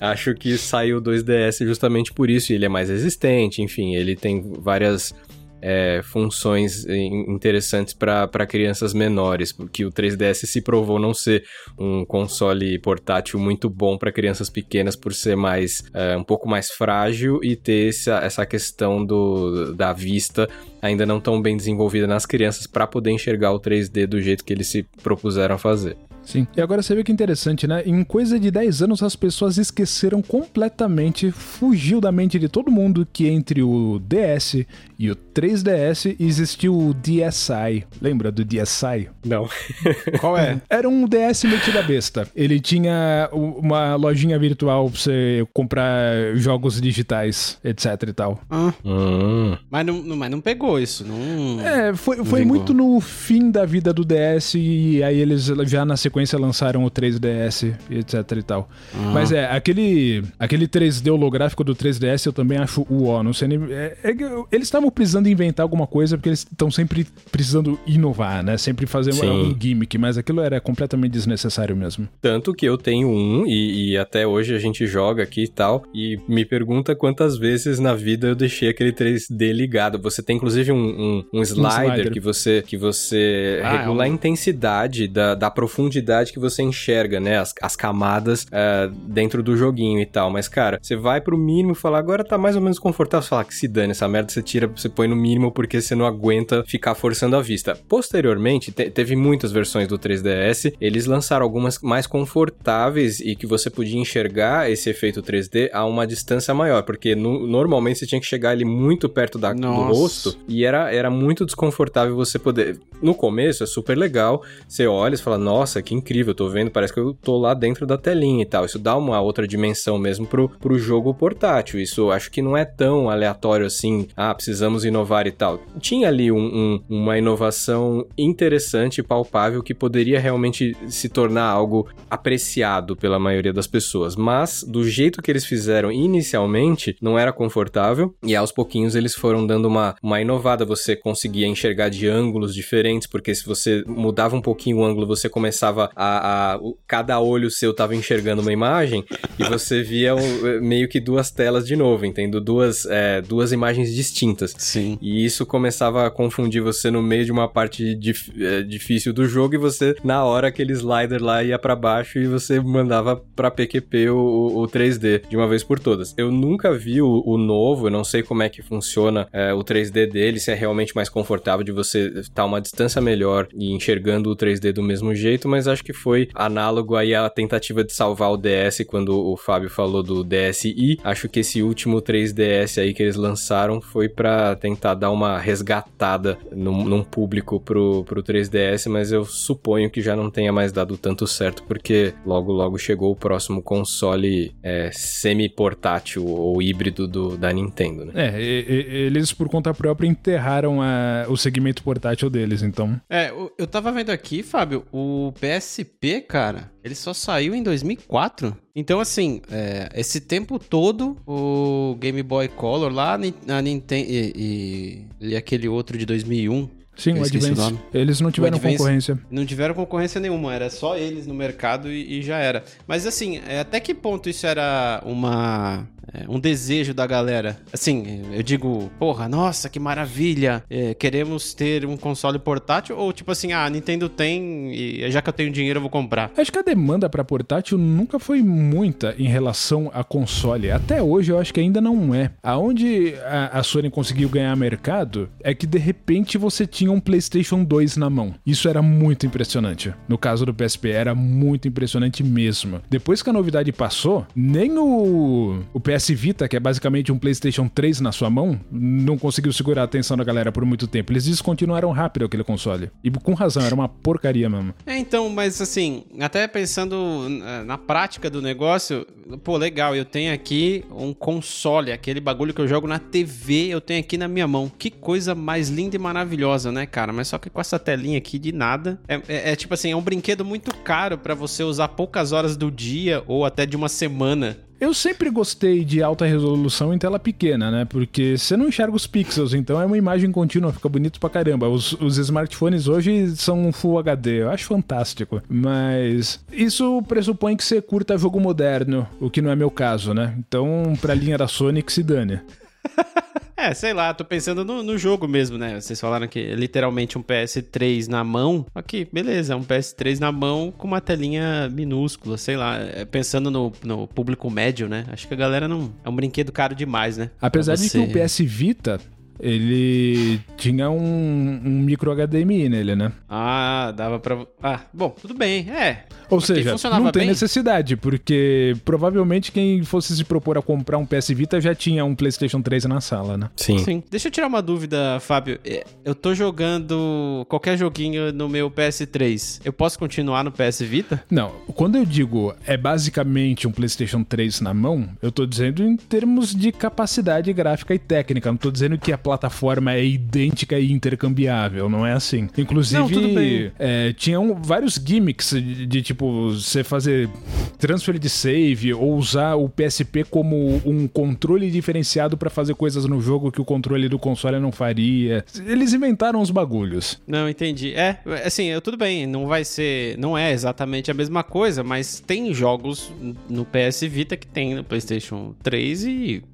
Acho que saiu o 2DS justamente por isso, ele é mais resistente, enfim, ele tem várias é, funções interessantes para crianças menores, porque o 3DS se provou não ser um console portátil muito bom para crianças pequenas por ser mais é, um pouco mais frágil e ter essa, essa questão do, da vista ainda não tão bem desenvolvida nas crianças para poder enxergar o 3D do jeito que eles se propuseram a fazer. Sim. E agora você vê que interessante, né? Em coisa de 10 anos as pessoas esqueceram completamente, fugiu da mente de todo mundo que entre o DS e o 3DS existiu o DSi. Lembra do DSi? Não. Qual é? Era um DS metido a besta. Ele tinha uma lojinha virtual pra você comprar jogos digitais, etc e tal. Ah. Hum. Mas, não, mas não pegou isso, não. É, foi, foi muito no fim da vida do DS e aí eles já na sequência lançaram o 3DS, etc e tal. Uhum. Mas é, aquele, aquele 3D holográfico do 3DS eu também acho o ó. Não sei nem, é, é, eles estavam precisando inventar alguma coisa porque eles estão sempre precisando inovar, né? Sempre fazer um, um gimmick, mas aquilo era completamente desnecessário mesmo. Tanto que eu tenho um e, e até hoje a gente joga aqui e tal e me pergunta quantas vezes na vida eu deixei aquele 3D ligado. Você tem inclusive um, um, um, slider, um slider, que você, que você ah, regula é um... a intensidade da, da profundidade profundidade que você enxerga, né? As, as camadas uh, dentro do joguinho e tal. Mas, cara, você vai pro mínimo e fala, agora tá mais ou menos confortável. Você fala que se dane essa merda, você tira, você põe no mínimo porque você não aguenta ficar forçando a vista. Posteriormente, te, teve muitas versões do 3DS. Eles lançaram algumas mais confortáveis e que você podia enxergar esse efeito 3D a uma distância maior. Porque no, normalmente você tinha que chegar ali muito perto da, do rosto e era, era muito desconfortável você poder. No começo é super legal. Você olha e fala, nossa, que incrível, tô vendo, parece que eu tô lá dentro da telinha e tal. Isso dá uma outra dimensão mesmo pro, pro jogo portátil. Isso acho que não é tão aleatório assim, ah, precisamos inovar e tal. Tinha ali um, um, uma inovação interessante e palpável que poderia realmente se tornar algo apreciado pela maioria das pessoas, mas do jeito que eles fizeram inicialmente, não era confortável e aos pouquinhos eles foram dando uma, uma inovada. Você conseguia enxergar de ângulos diferentes, porque se você mudava um pouquinho o ângulo, você começava a, a cada olho seu tava enxergando uma imagem e você via um, meio que duas telas de novo, entendo? Duas, é, duas imagens distintas. Sim. E isso começava a confundir você no meio de uma parte dif, é, difícil do jogo e você, na hora, aquele slider lá ia para baixo e você mandava pra PQP o, o, 3D de uma vez por todas. Eu nunca vi o, o novo, eu não sei como é que funciona é, o 3D dele, se é realmente mais confortável de você estar uma distância melhor e enxergando o 3D do mesmo jeito, mas acho que foi análogo aí à tentativa de salvar o DS quando o Fábio falou do DSi. Acho que esse último 3DS aí que eles lançaram foi para tentar dar uma resgatada num, num, público pro, pro 3DS, mas eu suponho que já não tenha mais dado tanto certo, porque logo logo chegou o próximo console é, semi-portátil ou híbrido do, da Nintendo, né? É, e, e, eles por conta própria enterraram a, o segmento portátil deles, então. É, eu tava vendo aqui, Fábio, o PS PSP, cara, ele só saiu em 2004. Então, assim, é, esse tempo todo, o Game Boy Color lá, a Nintendo e, e, e aquele outro de 2001, Sim, o Advance. O eles não tiveram concorrência. Não tiveram concorrência nenhuma, era só eles no mercado e, e já era. Mas assim, é, até que ponto isso era uma um desejo da galera? Assim, eu digo, porra, nossa, que maravilha, é, queremos ter um console portátil? Ou tipo assim, ah, a Nintendo tem e já que eu tenho dinheiro eu vou comprar? Acho que a demanda para portátil nunca foi muita em relação a console. Até hoje eu acho que ainda não é. Aonde a, a Sony conseguiu ganhar mercado é que de repente você tinha um PlayStation 2 na mão. Isso era muito impressionante. No caso do PSP, era muito impressionante mesmo. Depois que a novidade passou, nem o, o PS Vita, que é basicamente um PlayStation 3 na sua mão, não conseguiu segurar a atenção da galera por muito tempo. Eles descontinuaram rápido aquele console. E com razão, era uma porcaria mesmo. É, então, mas assim, até pensando na prática do negócio, pô, legal, eu tenho aqui um console, aquele bagulho que eu jogo na TV, eu tenho aqui na minha mão. Que coisa mais linda e maravilhosa, né, cara? Mas só que com essa telinha aqui de nada. É, é, é tipo assim, é um brinquedo muito caro para você usar poucas horas do dia ou até de uma semana. Eu sempre gostei de alta resolução em tela pequena, né? Porque você não enxerga os pixels, então é uma imagem contínua, fica bonito pra caramba. Os, os smartphones hoje são Full HD, eu acho fantástico. Mas isso pressupõe que você curta jogo moderno, o que não é meu caso, né? Então, pra linha da Sony, que se dane. É, sei lá, tô pensando no, no, jogo mesmo, né? Vocês falaram que é literalmente um PS3 na mão. Aqui, beleza, um PS3 na mão com uma telinha minúscula, sei lá. É, pensando no, no público médio, né? Acho que a galera não. É um brinquedo caro demais, né? Apesar de que o PS Vita ele tinha um, um, micro HDMI nele, né? Ah, dava pra. Ah, bom, tudo bem, é. Ou seja, não tem bem? necessidade, porque provavelmente quem fosse se propor a comprar um PS Vita já tinha um PlayStation 3 na sala, né? Sim. Sim. Deixa eu tirar uma dúvida, Fábio. É, eu tô jogando qualquer joguinho no meu PS3. Eu posso continuar no PS Vita? Não. Quando eu digo é basicamente um PlayStation 3 na mão, eu tô dizendo em termos de capacidade gráfica e técnica. Não tô dizendo que a plataforma é idêntica e intercambiável, não é assim. Inclusive, não, é, tinham vários gimmicks de, de, tipo você fazer transfer de save ou usar o PSP como um controle diferenciado para fazer coisas no jogo que o controle do console não faria. Eles inventaram os bagulhos. Não, entendi. É, assim, eu, tudo bem, não vai ser, não é exatamente a mesma coisa, mas tem jogos no PS Vita que tem no PlayStation 3 e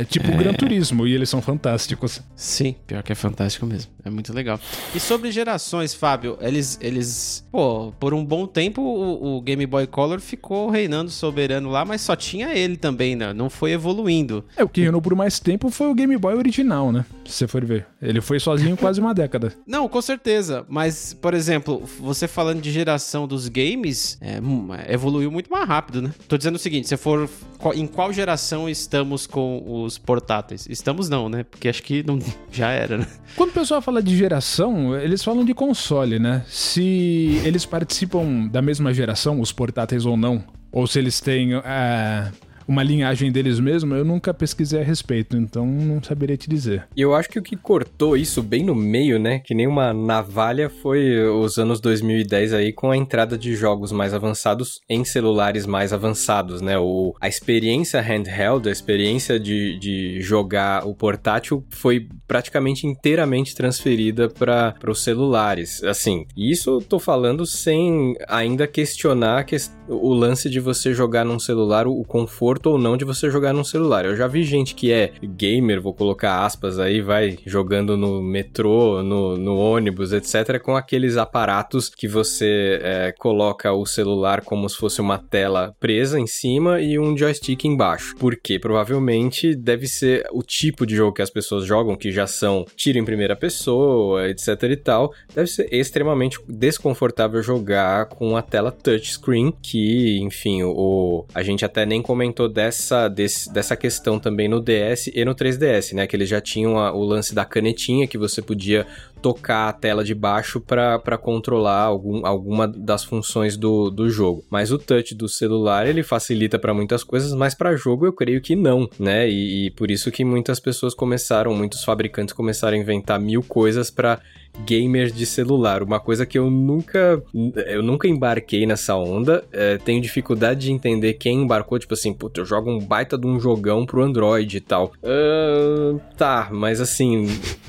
é, tipo é... Gran Turismo, e eles são fantásticos. Sim, pior que é fantástico mesmo. É muito legal. E sobre gerações, Fábio, eles, eles pô, por um bom tempo o, o Game Boy Color ficou reinando soberano lá, mas só tinha ele também, né? Não foi evoluindo. É, o que reinou por mais tempo foi o Game Boy original, né? Se você for ver. Ele foi sozinho quase uma década. Não, com certeza. Mas, por exemplo, você falando de geração dos games, é, hum, evoluiu muito mais rápido, né? Tô dizendo o seguinte, se for em qual geração estamos com os portáteis? Estamos não, né? Porque acho que não, já era, né? Quando o pessoal fala de geração, eles falam de console, né? Se eles participam da mesma geração, os portáteis ou não, ou se eles têm. Uh uma linhagem deles mesmo, eu nunca pesquisei a respeito, então não saberia te dizer. E eu acho que o que cortou isso bem no meio, né, que nem uma navalha, foi os anos 2010 aí com a entrada de jogos mais avançados em celulares mais avançados, né? O, a experiência handheld, a experiência de, de jogar o portátil foi praticamente inteiramente transferida para os celulares. Assim, isso eu tô falando sem ainda questionar que, o lance de você jogar num celular, o conforto conforto ou não de você jogar num celular. Eu já vi gente que é gamer, vou colocar aspas aí, vai jogando no metrô, no, no ônibus, etc., com aqueles aparatos que você é, coloca o celular como se fosse uma tela presa em cima e um joystick embaixo. Porque provavelmente deve ser o tipo de jogo que as pessoas jogam, que já são tiro em primeira pessoa, etc e tal, deve ser extremamente desconfortável jogar com a tela touchscreen, que, enfim, o, a gente até nem comentou dessa, desse, dessa questão também no DS e no 3DS, né? Que eles já tinham a, o lance da canetinha que você podia tocar a tela de baixo para controlar algum, alguma das funções do, do jogo. Mas o touch do celular ele facilita para muitas coisas, mas para jogo eu creio que não, né? E, e por isso que muitas pessoas começaram, muitos fabricantes começaram a inventar mil coisas para gamers de celular. Uma coisa que eu nunca eu nunca embarquei nessa onda. É, tenho dificuldade de entender quem embarcou, tipo assim, puta, eu jogo um baita de um jogão pro Android e tal. Uh, tá, mas assim,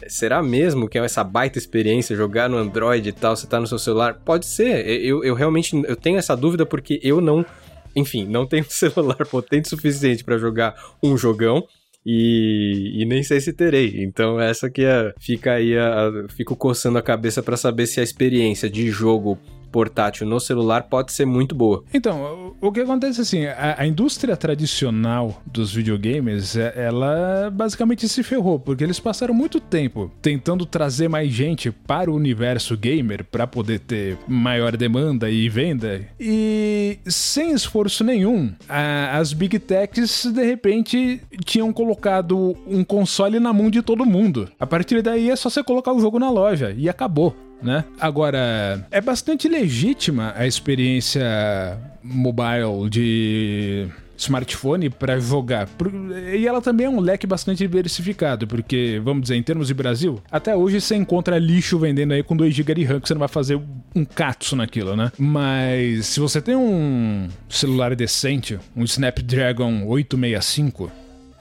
será mesmo que é essa baita experiência jogar no Android e tal, você tá no seu celular? Pode ser. Eu, eu realmente eu tenho essa dúvida porque eu não enfim, não tenho celular potente o suficiente para jogar um jogão. E, e, nem sei se terei. Então essa que é, fica aí, a, fico coçando a cabeça para saber se a experiência de jogo portátil no celular pode ser muito boa. Então, o que acontece assim, a, a, indústria tradicional dos videogames, é, ela basicamente se ferrou, porque eles passaram muito tempo tentando trazer mais gente para o universo gamer para poder ter maior demanda e venda, e sem esforço nenhum, a, as big techs de repente tinham colocado um console na mão de todo mundo. A partir daí é só você colocar o jogo na loja e acabou né? Agora, é bastante legítima a experiência mobile de smartphone para jogar. E ela também é um leque bastante diversificado, porque, vamos dizer, em termos de Brasil, até hoje você encontra lixo vendendo aí com 2 GB de RAM, que você não vai fazer um katsu naquilo, né? Mas se você tem um celular decente, um Snapdragon 865,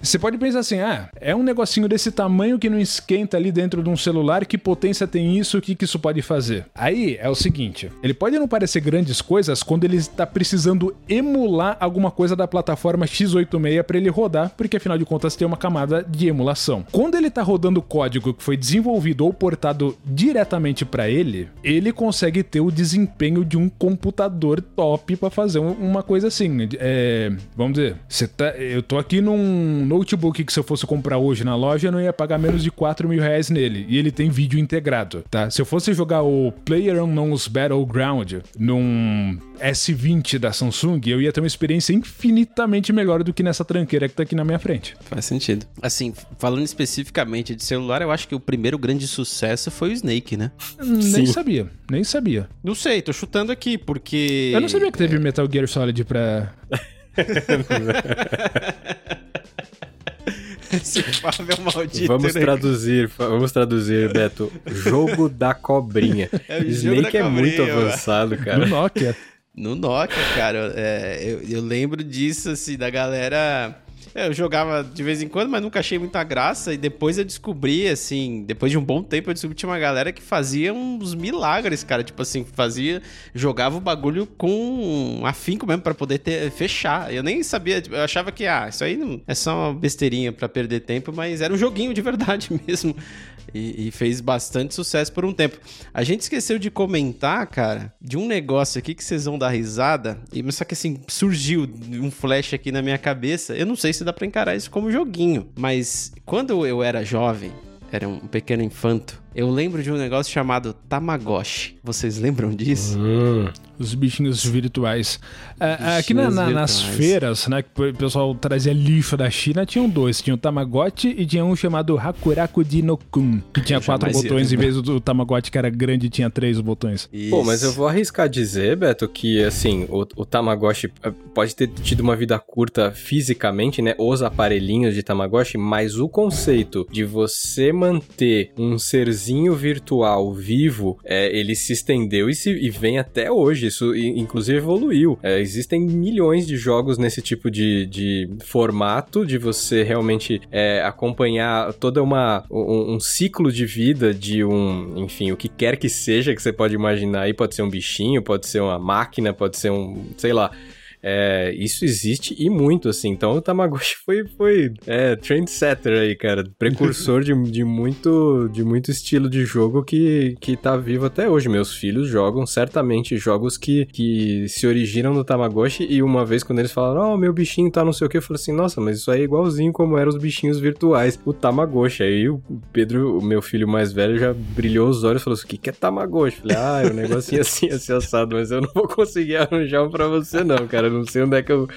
você pode pensar assim, ah, é um negocinho desse tamanho que não esquenta ali dentro de um celular, que potência tem isso, o que, que isso pode fazer? Aí é o seguinte, ele pode não parecer grandes coisas quando ele está precisando emular alguma coisa da plataforma x86 para ele rodar, porque afinal de contas tem uma camada de emulação. Quando ele está rodando código que foi desenvolvido ou portado diretamente para ele, ele consegue ter o desempenho de um computador top para fazer uma coisa assim. É, vamos dizer, tá, eu tô aqui num notebook que se eu fosse comprar hoje na loja, eu não ia pagar menos de 4 mil reais nele. E ele tem vídeo integrado, tá? Se eu fosse jogar o Player Unknown's Battleground num S20 da Samsung, eu ia ter uma experiência infinitamente melhor do que nessa tranqueira que tá aqui na minha frente. Faz sentido. Assim, falando especificamente de celular, eu acho que o primeiro grande sucesso foi o Snake, né? Nem Sim. sabia, nem sabia. Não sei, tô chutando aqui, porque... Eu não sabia que teve Metal Gear Solid pra... Esse Fábio é maldito. Vamos né? traduzir, vamos traduzir, Beto. Jogo da cobrinha. É Snake é muito avançado, cara. No Nokia. No Nokia, cara. É, eu, eu lembro disso, assim, da galera eu jogava de vez em quando, mas nunca achei muita graça. E depois eu descobri, assim, depois de um bom tempo, eu descobri que tinha uma galera que fazia uns milagres, cara. Tipo assim, fazia. Jogava o bagulho com afinco mesmo para poder ter, fechar. Eu nem sabia, tipo, eu achava que, ah, isso aí não, é só uma besteirinha para perder tempo, mas era um joguinho de verdade mesmo. E, e, fez bastante sucesso por um tempo. A gente esqueceu de comentar, cara, de um negócio aqui que vocês vão dar risada. E, só que assim, surgiu um flash aqui na minha cabeça. Eu não sei se dá pra encarar isso como joguinho. Mas quando eu era jovem, era um pequeno infanto, eu lembro de um negócio chamado Tamagotchi. Vocês lembram disso? Hum. Os bichinhos virtuais. É, bichinhos aqui na, na, virtuais. nas feiras, né, que o pessoal trazia lixo da China, tinham dois. Tinha o Tamagotchi e tinha um chamado Hakuraku Dinokun, que tinha eu quatro botões em vez do Tamagotchi que era grande e tinha três botões. Isso. Pô, mas eu vou arriscar dizer, Beto, que assim, o, o Tamagotchi eh, pode ter tido uma vida curta fisicamente, né, os aparelhinhos de Tamagotchi, mas o conceito de você manter um serzinho serzinho virtual vivo, é, ele se estendeu e, se, e vem até hoje. Isso inclusive evoluiu. É, existem milhões de jogos nesse tipo de, de formato de você realmente é, acompanhar toda uma um, um, ciclo de vida de um, enfim, o que quer que seja que você pode imaginar aí, pode ser um bichinho, pode ser uma máquina, pode ser um, sei lá, é, isso existe e muito, assim. Então o Tamagotchi foi, foi é, trendsetter aí, cara. Precursor de, de, muito, de muito estilo de jogo que, que tá vivo até hoje. Meus filhos jogam certamente jogos que, que se originam no Tamagotchi e uma vez quando eles falaram, ó, oh, meu bichinho tá não sei o que, eu falei assim, nossa, mas isso aí é igualzinho como eram os bichinhos virtuais, o Tamagotchi. Aí o Pedro, o meu filho mais velho, já brilhou os olhos e falou assim, o que, que é Tamagotchi? Falei, ah, é um negocinho assim, assim, assado, mas eu não vou conseguir arranjar um pra você não, cara não sei onde é que eu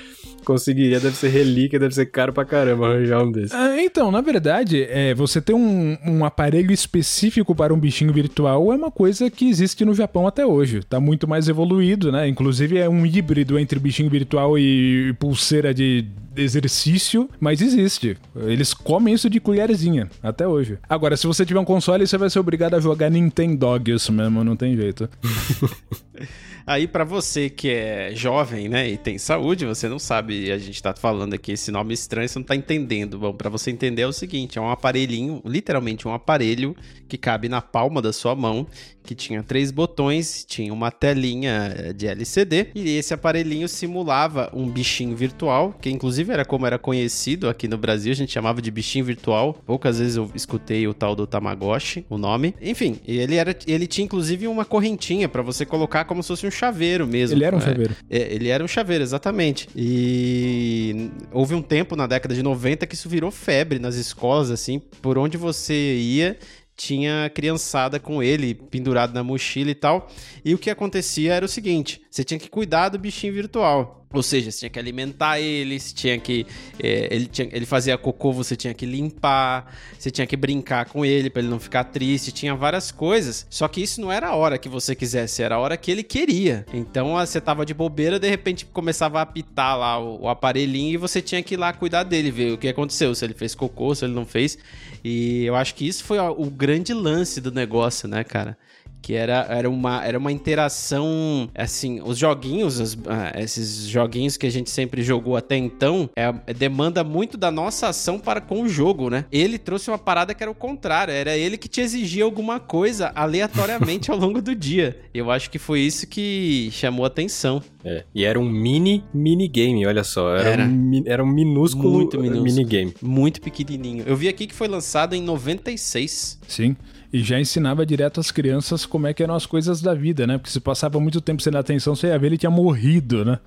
conseguiria. Deve ser relíquia, deve ser caro pra caramba arranjar um desses. Ah, então, na verdade, é, você ter um, um aparelho específico para um bichinho virtual é uma coisa que existe no Japão até hoje. Tá muito mais evoluído, né? Inclusive é um híbrido entre bichinho virtual e pulseira de exercício, mas existe. Eles comem isso de colherzinha, até hoje. Agora, se você tiver um console, você vai ser obrigado a jogar Nintendo isso mesmo, não tem jeito. Aí, para você que é jovem, né, e tem saúde, você não sabe, a gente tá falando aqui esse nome estranho, você não tá entendendo. Bom, para você entender é o seguinte: é um aparelhinho, literalmente um aparelho que cabe na palma da sua mão, que tinha três botões, tinha uma telinha de LCD, e esse aparelhinho simulava um bichinho virtual, que inclusive era como era conhecido aqui no Brasil, a gente chamava de bichinho virtual. Poucas vezes eu escutei o tal do Tamagotchi, o nome. Enfim, ele era ele tinha inclusive uma correntinha para você colocar como se fosse um chaveiro mesmo. Ele era um É, chaveiro. é, ele era um chaveiro, exatamente. E houve um tempo na década de 90 que isso virou febre nas escolas, assim, por onde você ia. Tinha criançada com ele pendurado na mochila e tal. E o que acontecia era o seguinte: você tinha que cuidar do bichinho virtual. Ou seja, você tinha que alimentar ele, você tinha que. é, ele, tinha, ele fazia cocô, você tinha que limpar, você tinha que brincar com ele pra ele não ficar triste, tinha várias coisas. Só que isso não era a hora que você quisesse, era a hora que ele queria. Então ah, você tava de bobeira, de repente começava a apitar lá o, o aparelhinho e você tinha que ir lá cuidar dele, ver o que aconteceu, se ele fez cocô, se ele não fez. E eu acho que isso foi o grande lance do negócio, né, cara? Que era, era, uma, era uma interação, assim, os joguinhos, os- ah, esses joguinhos que a gente sempre jogou até então, é, demanda muito da nossa ação para com o jogo, né? Ele trouxe uma parada que era o contrário, era ele que te exigia alguma coisa aleatoriamente ao longo do dia. Eu acho que foi isso que chamou a atenção. É, E era um mini minigame, olha só. Era, Era. Um, era um minúsculo, Muito eh, minúsculo. minigame. Muito pequenininho. Eu vi aqui que foi lançado em 96. Sim. E já ensinava direto às crianças como é que eram as coisas da vida, né? Porque se passava muito tempo sem dar atenção, você ia ver ele tinha morrido, né?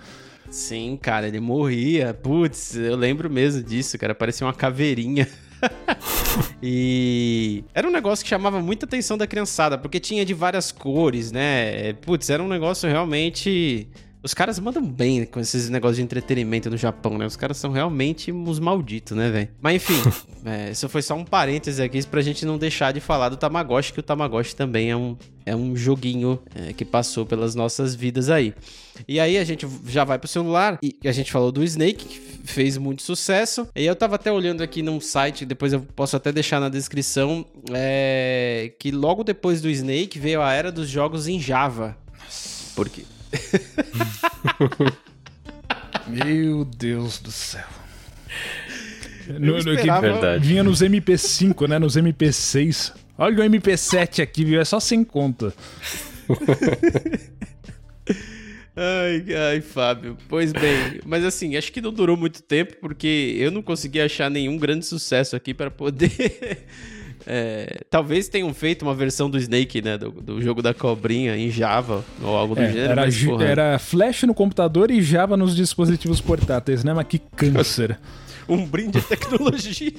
Sim, cara, ele morria. Putz, eu lembro mesmo disso, cara. Parecia uma caveirinha. e era um negócio que chamava muita atenção da criançada, porque tinha de várias cores, né? Putz, era um negócio realmente. Os caras mandam bem com esses negócios de entretenimento no Japão, né? Os caras são realmente uns malditos, né, velho? Mas enfim, é, isso foi só um parêntese aqui pra gente não deixar de falar do Tamagotchi, que o Tamagotchi também é um, é um joguinho é, que passou pelas nossas vidas aí. E aí a gente já vai pro celular e a gente falou do Snake, que fez muito sucesso. E eu tava até olhando aqui num site, depois eu posso até deixar na descrição, é, que logo depois do Snake veio a era dos jogos em Java. Porque Meu Deus do céu. No, esperava- Verdade. vinha nos MP5, né? Nos MP6. Olha o MP7 aqui, viu? É só sem conta. Ai, ai, Fábio. Pois bem, mas assim, acho que não durou muito tempo porque eu não consegui achar nenhum grande sucesso aqui para poder. É, talvez tenham feito uma versão do Snake, né? Do, do jogo da cobrinha em Java ou algo do É, gênero. era, mas, era Flash no computador e Java nos dispositivos portáteis, né? Mas que câncer. um brinde à tecnologia.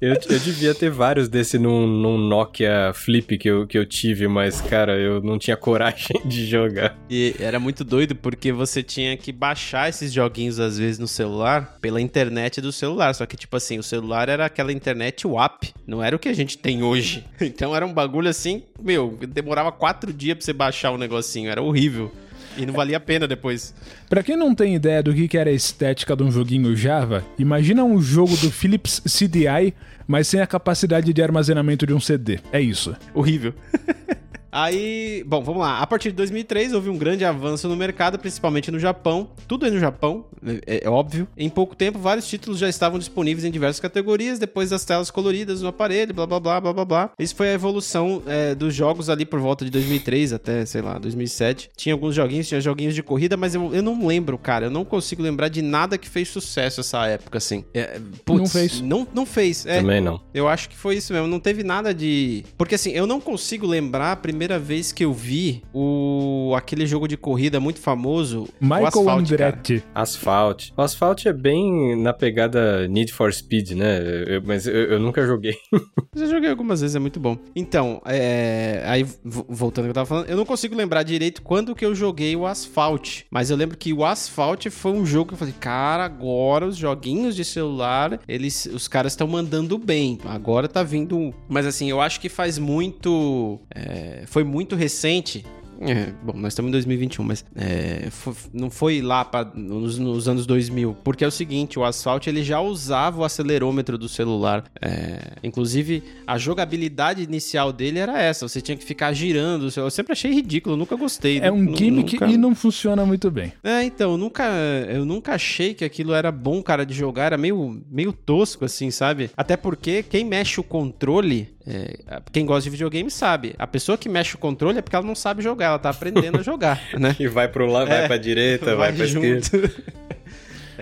Eu, eu devia ter vários desse num, num Nokia Flip que eu, que eu tive, mas, cara, eu não tinha coragem de jogar. e era muito doido porque você tinha que baixar esses joguinhos às vezes no celular pela internet do celular. Só que, tipo assim, o celular era aquela internet WAP, não era o que a gente tem hoje. Então era um bagulho assim, meu, demorava quatro dias pra você baixar o negocinho, era horrível. E não valia a pena depois. Pra quem não tem ideia do que que era a estética de um joguinho Java, imagina um jogo do Philips CDI, mas sem a capacidade de armazenamento de um CD. É isso. Horrível. Aí, bom, vamos lá. A partir de 2003 houve um grande avanço no mercado, principalmente no Japão. Tudo é no Japão, é, é óbvio. Em pouco tempo, vários títulos já estavam disponíveis em diversas categorias, depois das telas coloridas no aparelho, blá blá blá blá blá blá. Isso foi a evolução é, dos jogos ali por volta de 2003 até, sei lá, 2007. Tinha alguns joguinhos, tinha joguinhos de corrida, mas eu, eu não lembro, cara. Eu não consigo lembrar de nada que fez sucesso essa época, assim. É, putz, Não fez. Não, não fez. É, Também não. eu acho que foi isso mesmo. Não teve nada de. Porque assim, eu não consigo lembrar a primeira vez que eu vi o aquele jogo de corrida muito famoso. o Michael Asphalt, cara. Asphalt. Andretti. O Asphalt é bem na pegada Need for Speed, né? Eu- mas eu, eu nunca joguei. Já joguei algumas vezes, é muito bom. Então, é... aí vo- voltando ao que eu tava falando, eu não consigo lembrar direito quando que eu joguei o Asphalt. Mas eu lembro que o Asphalt foi um jogo que eu falei, cara, agora os joguinhos de celular, eles, os caras estão mandando bem. Agora tá vindo. Mas assim, eu acho que faz muito. é, Foi muito recente É, bom, nós estamos em 2021, mas é, não foi lá pra, nos, nos, anos 2000, porque é o seguinte, o Asphalt ele já usava o acelerômetro do celular. É, inclusive, a jogabilidade inicial dele era essa, você tinha que ficar girando. Eu sempre achei ridículo, nunca gostei. É um gimmick nunca... e não funciona muito bem. É, então, eu nunca, eu nunca achei que aquilo era bom, cara, de jogar. Era meio, meio tosco, assim, sabe? Até porque quem mexe o controle é, quem gosta de videogame sabe. A pessoa que mexe o controle é porque ela não sabe jogar, ela tá aprendendo a jogar, né? E vai pro lado, vai é, pra direita, vai, vai pra junto. esquerda.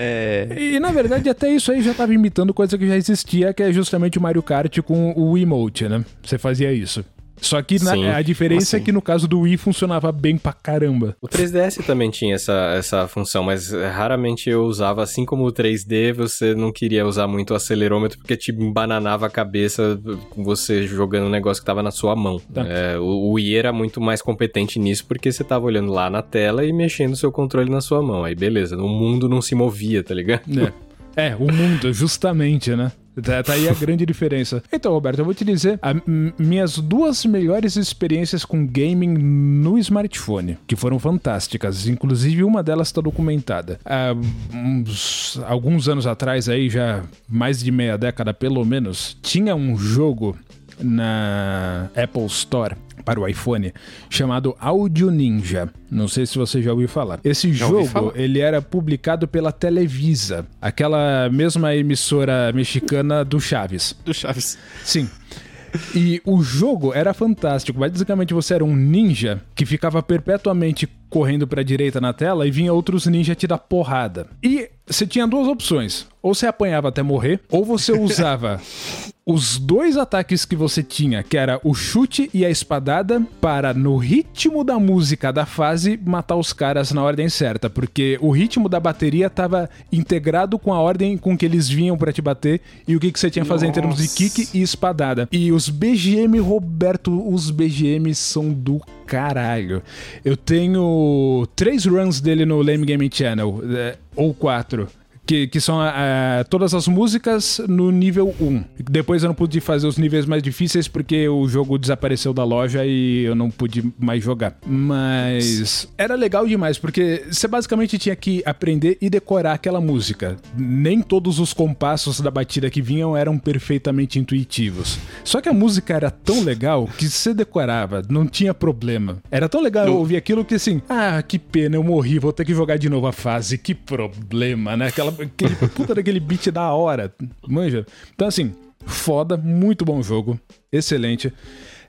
É... E na verdade, até isso aí já tava imitando coisa que já existia, que é justamente o Mario Kart com o emote, né? Você fazia isso. Só que na, a diferença assim. é que no caso do Wii funcionava bem pra caramba. O 3DS também tinha essa, essa função, mas raramente eu usava. Assim como o 3D, você não queria usar muito o acelerômetro porque te bananava a cabeça com você jogando um negócio que tava na sua mão. Tá. É, o, o Wii era muito mais competente nisso porque você tava olhando lá na tela e mexendo o seu controle na sua mão. Aí beleza, o mundo não se movia, tá ligado? É. É, o mundo, justamente, né? Tá, tá, aí a grande diferença. Então, Roberto, eu vou te dizer a, minhas duas melhores experiências com gaming no smartphone, que foram fantásticas. Inclusive, uma delas está documentada. Há uns, alguns anos atrás, aí já mais de meia década pelo menos, tinha um jogo na Apple Store para o iPhone chamado Audio Ninja. Não sei se você já ouviu falar. Esse já jogo, falar. ele era publicado pela Televisa, aquela mesma emissora mexicana do Chaves. Do Chaves. Sim. E o jogo era fantástico. Basicamente, você era um ninja que ficava perpetuamente correndo para a direita na tela e vinha outros ninjas te dar porrada. E você tinha duas opções. Ou você apanhava até morrer, ou você usava os dois ataques que você tinha, que era o chute e a espadada, para no ritmo da música da fase matar os caras na ordem certa, porque o ritmo da bateria estava integrado com a ordem com que eles vinham para te bater e o que, que você tinha que fazer Nossa. em termos de kick e espadada. E os BGM, Roberto, os BGM são do caralho. Eu tenho três runs dele no Lame Gaming Channel, é, ou quatro. Que, que são uh, todas as músicas no nível 1. Depois eu não pude fazer os níveis mais difíceis porque o jogo desapareceu da loja e eu não pude mais jogar. Mas era legal demais porque você basicamente tinha que aprender e decorar aquela música. Nem todos os compassos da batida que vinham eram perfeitamente intuitivos. Só que a música era tão legal que você decorava, não tinha problema. Era tão legal eu ouvir aquilo que assim, ah, que pena, eu morri, vou ter que jogar de novo a fase. Que problema, né? Aquela aquele puta daquele beat da hora, manja. Então, assim, foda, muito bom jogo, excelente.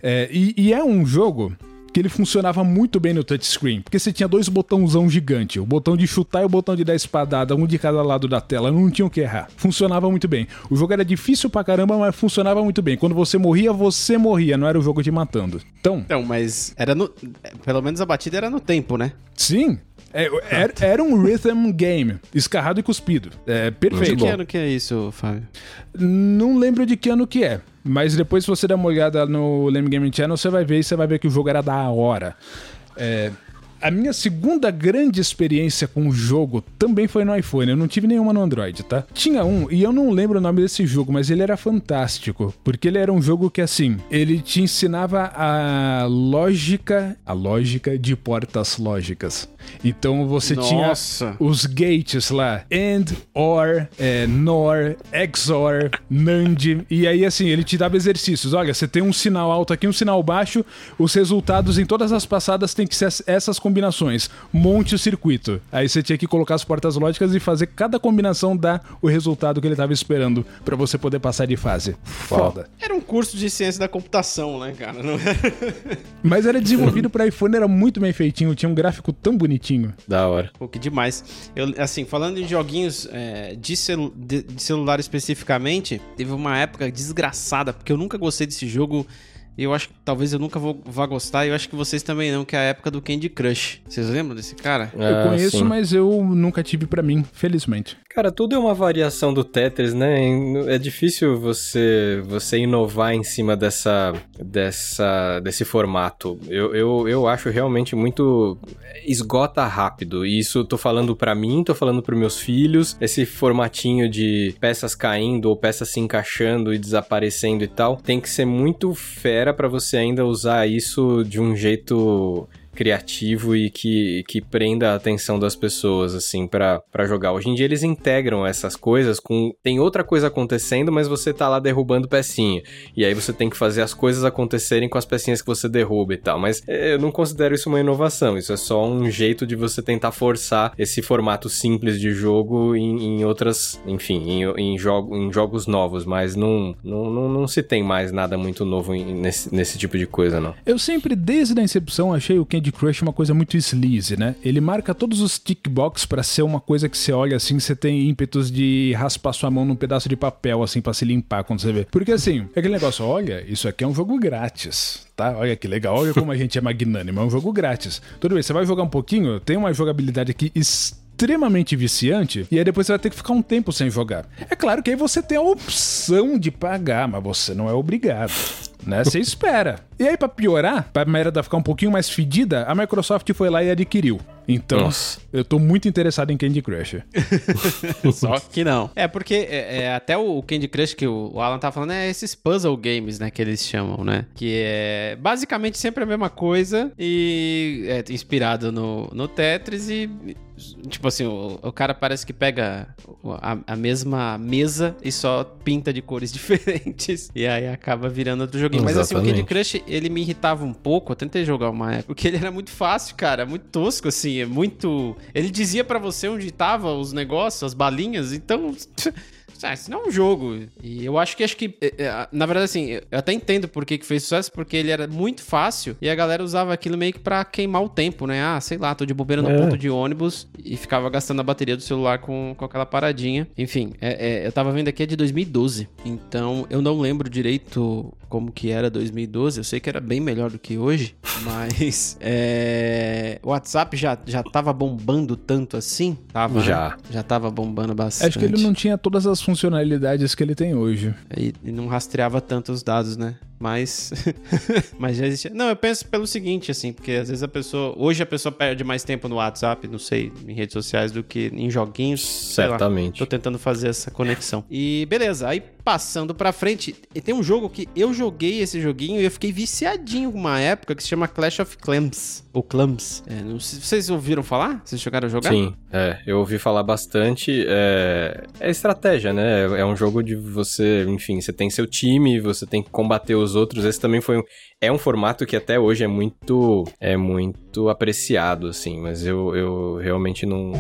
É, e, e, é um jogo que ele funcionava muito bem no touchscreen, porque você tinha dois botãozão gigante, o botão de chutar e o botão de dar espadada, um de cada lado da tela, não tinha o que errar. Funcionava muito bem. O jogo era difícil pra caramba, mas funcionava muito bem. Quando você morria, você morria, não era o jogo te matando. Então, Não, mas era no pelo menos a batida era no tempo, né? Sim, é, era, era, um rhythm game, escarrado e cuspido. É perfeito. De que ano que é isso, Fábio? Não lembro de que ano que é. Mas depois, se você der uma olhada no Lame Gaming Channel, você vai ver e você vai ver que o jogo era da hora. É, a minha segunda grande experiência com o jogo também foi no iPhone. Eu não tive nenhuma no Android, tá? Tinha um, e eu não lembro o nome desse jogo, mas ele era fantástico. Porque ele era um jogo que, assim, ele te ensinava a lógica, a lógica de portas lógicas. Então você Nossa. tinha os gates lá, AND, OR, é, NOR, XOR, NAND, e aí assim, ele te dava exercícios. Olha, você tem um sinal alto aqui, um sinal baixo, os resultados em todas as passadas tem que ser essas combinações. Monte o circuito. Aí você tinha que colocar as portas lógicas e fazer cada combinação dar o resultado que ele estava esperando para você poder passar de fase. Foda. Era um curso de ciência da computação, né, cara? Não era... Mas era desenvolvido para iPhone, era muito bem feitinho, tinha um gráfico tão bonitinho. Da hora. Pô, que demais. Eu, assim, falando em joguinhos é, de, celu de, de celular especificamente, teve uma época desgraçada, porque eu nunca gostei desse jogo eu acho que talvez eu nunca vou, vá gostar, e eu acho que vocês também não, que é a época do Candy Crush. Vocês lembram desse cara? eu ah, conheço, sim. mas eu nunca tive para mim, felizmente. Cara, tudo é uma variação do Tetris, né? É difícil você você inovar em cima dessa, dessa desse formato. Eu, eu, eu acho realmente muito esgota rápido. E isso tô falando para mim, tô falando para meus filhos. Esse formatinho de peças caindo ou peças se encaixando e desaparecendo e tal, tem que ser muito fera para você ainda usar isso de um jeito criativo e que, que prenda a atenção das pessoas, assim, para jogar. Hoje em dia eles integram essas coisas com. Tem outra coisa acontecendo, mas você tá lá derrubando pecinha. E aí você tem que fazer as coisas acontecerem com as pecinhas que você derruba e tal. Mas é, eu não considero isso uma inovação. Isso é só um jeito de você tentar forçar esse formato simples de jogo em, em outras. Enfim, em, em, jogo, em jogos novos. Mas não, não, não, não se tem mais nada muito novo nesse, nesse tipo de coisa, não. Eu sempre, desde a incepção, achei o Candy Crush uma coisa muito sleaze, né? Ele marca todos os tickbox para ser uma coisa que você olha assim, você tem ímpetos de raspar sua mão num pedaço de papel, assim, para se limpar quando você vê. Porque assim, é aquele negócio, olha, isso aqui é um jogo grátis. Tá? Olha que legal, olha como a gente é magnânimo, é um jogo grátis. Tudo bem, você vai jogar um pouquinho, tem uma jogabilidade aqui extremamente viciante e aí depois você vai ter que ficar um tempo sem jogar. É claro que aí você tem a opção de pagar, mas você não é obrigado né? Você espera. E aí, para piorar, pra merda ficar um pouquinho mais fedida, a Microsoft foi lá e adquiriu. Então, Nossa. eu tô muito interessado em Candy Crush. Só que não. É, porque é, é, até o Candy Crush que o Alan tá falando é esses puzzle games, né, que eles chamam, né? Que é basicamente sempre a mesma coisa e é inspirado no, no Tetris e Tipo assim, o, o cara parece que pega a, a, mesma mesa e só pinta de cores diferentes. E aí acaba virando outro joguinho. Exatamente. Mas assim, o Candy Crush, ele me irritava um pouco. Eu tentei jogar uma época. Porque ele era muito fácil, cara. Muito tosco, assim. É muito. Ele dizia para você onde tava os negócios, as balinhas. Então. Ah, isso não é um jogo. E eu acho que acho que. É, é, na verdade, assim, eu até entendo por que, que fez sucesso, porque ele era muito fácil e a galera usava aquilo meio que pra queimar o tempo, né? Ah, sei lá, tô de bobeira no é. ponto de ônibus e ficava gastando a bateria do celular com, com aquela paradinha. Enfim, é, é, eu tava vendo aqui é de 2012. Então eu não lembro direito como que era 2012. Eu sei que era bem melhor do que hoje, mas é, o WhatsApp já, já tava bombando tanto assim? Tava, né? já. Né? Já tava bombando bastante. Acho que ele não tinha todas as funcionalidades que ele tem hoje. E, não rastreava tanto os dados, né? Mas. mas já existia. Não, eu penso pelo seguinte, assim, porque às vezes a pessoa. Hoje a pessoa perde mais tempo no WhatsApp, não sei, em redes sociais, do que em joguinhos. Certamente. Tô tentando fazer essa conexão. E beleza, aí passando pra frente, tem um jogo que eu joguei esse joguinho e eu fiquei viciadinho uma época que se chama Clash of Clans. Ou Clams. É, não sei, vocês ouviram falar? Vocês chegaram a jogar? Sim, é, eu ouvi falar bastante. É, é estratégia, né? É um jogo de você, enfim, você tem seu time, você tem que combater os outros. Esse também foi um, é um formato que até hoje é muito é muito apreciado, assim, mas eu, eu realmente não,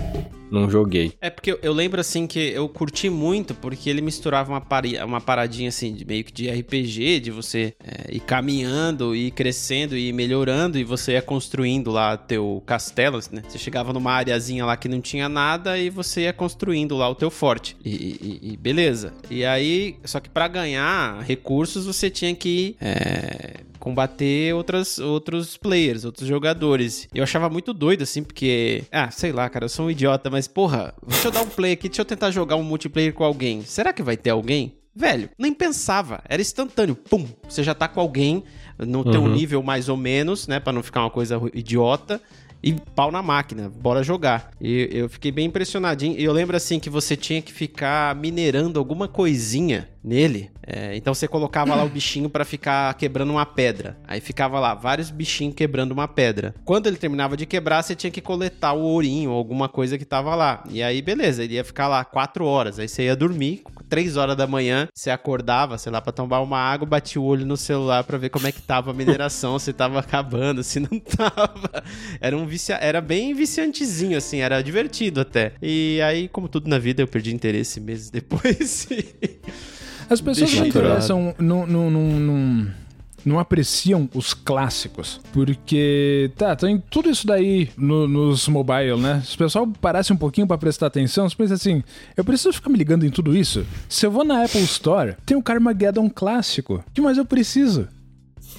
não joguei. É porque eu, lembro, assim, que eu curti muito porque ele misturava uma, pari, uma paradinha, assim, de, meio que de RPG, de você é, ir caminhando, ir crescendo e melhorando e você ia construindo lá teu castelo, né? Você chegava numa areazinha lá que não tinha nada e você ia construindo lá o teu forte. E, e, e beleza. E aí, só que para ganhar recursos você tinha que é, combater outras, outros players, outros jogadores. Eu achava muito doido, assim, porque. Ah, sei lá, cara, eu sou um idiota, mas porra, deixa eu dar um play aqui, deixa eu tentar jogar um multiplayer com alguém. Será que vai ter alguém? Velho, nem pensava, era instantâneo. Pum, você já tá com alguém no uhum. teu nível mais ou menos, né, para não ficar uma coisa idiota e pau na máquina, bora jogar. E eu fiquei bem impressionadinho. E eu lembro assim que você tinha que ficar minerando alguma coisinha nele. É, então você colocava lá o bichinho para ficar quebrando uma pedra. Aí ficava lá vários bichinhos quebrando uma pedra. Quando ele terminava de quebrar, você tinha que coletar o ourinho ou alguma coisa que tava lá. E aí, beleza, ele ia ficar lá quatro horas. Aí você ia dormir, três horas da manhã, você acordava, sei lá, pra tomar uma água, batia o olho no celular para ver como é que tava a mineração, se tava acabando, se não tava. Era um vicia... era bem viciantezinho, assim, era divertido até. E aí, como tudo na vida, eu perdi interesse meses depois. As pessoas não interessam num, num, num, não apreciam os clássicos. Porque, tá, tem tudo isso daí no, nos mobile, né? Se o pessoal parasse um pouquinho para prestar atenção, você pensa assim: eu preciso ficar me ligando em tudo isso? Se eu vou na Apple Store, tem o Carmageddon clássico. O que mais eu preciso?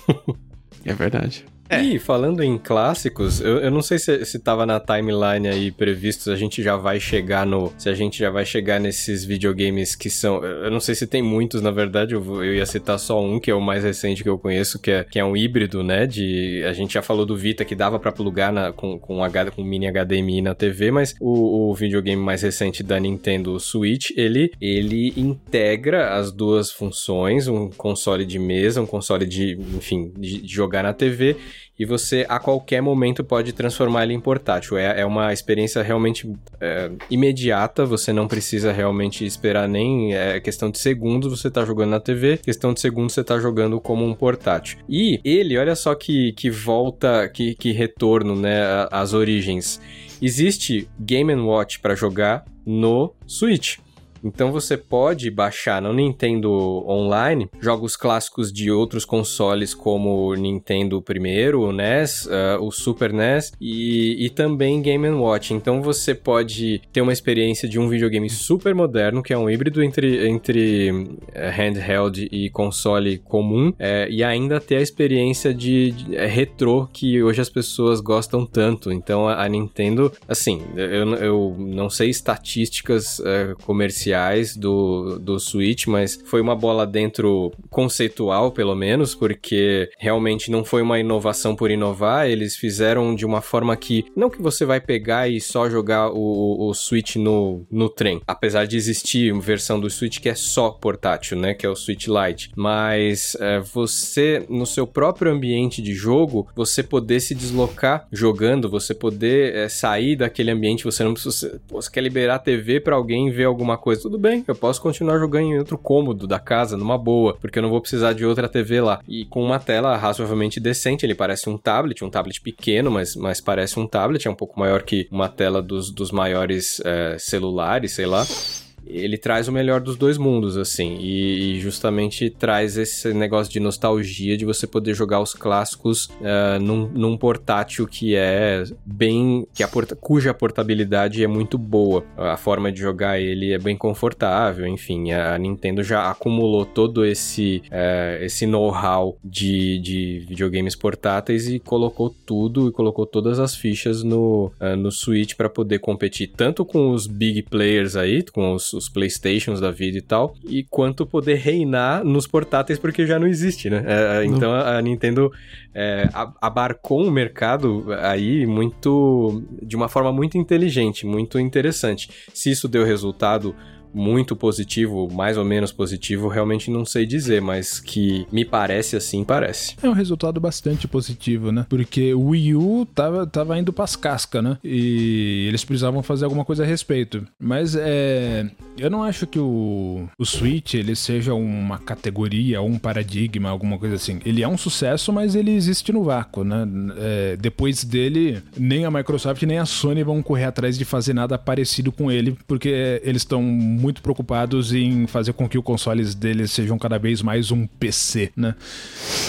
é verdade. É. E falando em clássicos, eu, eu não sei se, se tava na timeline aí previsto, a gente já vai chegar no. Se a gente já vai chegar nesses videogames que são. Eu não sei se tem muitos, na verdade, eu, eu ia citar só um, que é o mais recente que eu conheço, que é, que é um híbrido, né? De. A gente já falou do Vita que dava para plugar na, com, com, H, com mini HDMI na TV, mas o, o videogame mais recente da Nintendo Switch, ele, ele integra as duas funções, um console de mesa, um console de, enfim, de, de jogar na TV e você a qualquer momento pode transformar ele em portátil. É, é uma experiência realmente é, imediata, você não precisa realmente esperar nem é, questão de segundos, você tá jogando na TV, questão de segundos você tá jogando como um portátil. E ele, olha só que, que volta, que, que retorno, né, às origens. Existe Game Watch para jogar no Switch. Então você pode baixar no Nintendo Online jogos clássicos de outros consoles como o Nintendo primeiro, o NES, uh, o Super NES e, e também Game Watch. Então você pode ter uma experiência de um videogame super moderno, que é um híbrido entre, entre uh, handheld e console comum, é, e ainda ter a experiência de, de é, retrô que hoje as pessoas gostam tanto. Então a, a Nintendo, assim, eu, eu não sei estatísticas comerciais do, do Switch, mas foi uma bola dentro conceitual, pelo menos, porque realmente não foi uma inovação por inovar, eles fizeram de uma forma que não que você vai pegar e só jogar o, o Switch no, no trem, apesar de existir uma versão do Switch que é só portátil, né, que é o Switch Lite, mas é, você, no seu próprio ambiente de jogo, você poder se deslocar jogando, você poder é, sair daquele ambiente, você não precisa, você quer liberar a TV para alguém ver alguma coisa, tudo bem, eu posso continuar jogando em outro cômodo da casa, numa boa, porque eu não vou precisar de outra TV lá. E com uma tela razoavelmente decente, ele parece um tablet, um tablet pequeno, mas, mas parece um tablet, é um pouco maior que uma tela dos, dos maiores é, celulares, sei lá ele traz o melhor dos dois mundos, assim, e, e, justamente traz esse negócio de nostalgia de você poder jogar os clássicos uh, num, num, portátil que é bem. que a porta, cuja portabilidade é muito boa. A forma de jogar ele é bem confortável, enfim, a Nintendo já acumulou todo esse, uh, esse know-how de, de videogames portáteis e colocou tudo e colocou todas as fichas no, uh, no Switch para poder competir tanto com os big players aí, com os os, Playstations da vida e tal, e quanto poder reinar nos portáteis, porque já não existe, né? É, é então a, a Nintendo é, abarcou um mercado aí muito. de uma forma muito inteligente, muito interessante. Se isso deu resultado muito positivo, mais ou menos positivo, realmente não sei dizer, mas que me parece assim, parece. É um resultado bastante positivo, né? Porque o Wii U tava, tava indo pras cascas, né? E eles precisavam fazer alguma coisa a respeito. Mas é. Eu não acho que o, o Switch ele seja uma categoria, um paradigma, alguma coisa assim. Ele é um sucesso, mas ele existe no vácuo, né? É, depois dele, nem a Microsoft nem a Sony vão correr atrás de fazer nada parecido com ele, porque eles estão muito preocupados em fazer com que os consoles deles sejam cada vez mais um PC, né?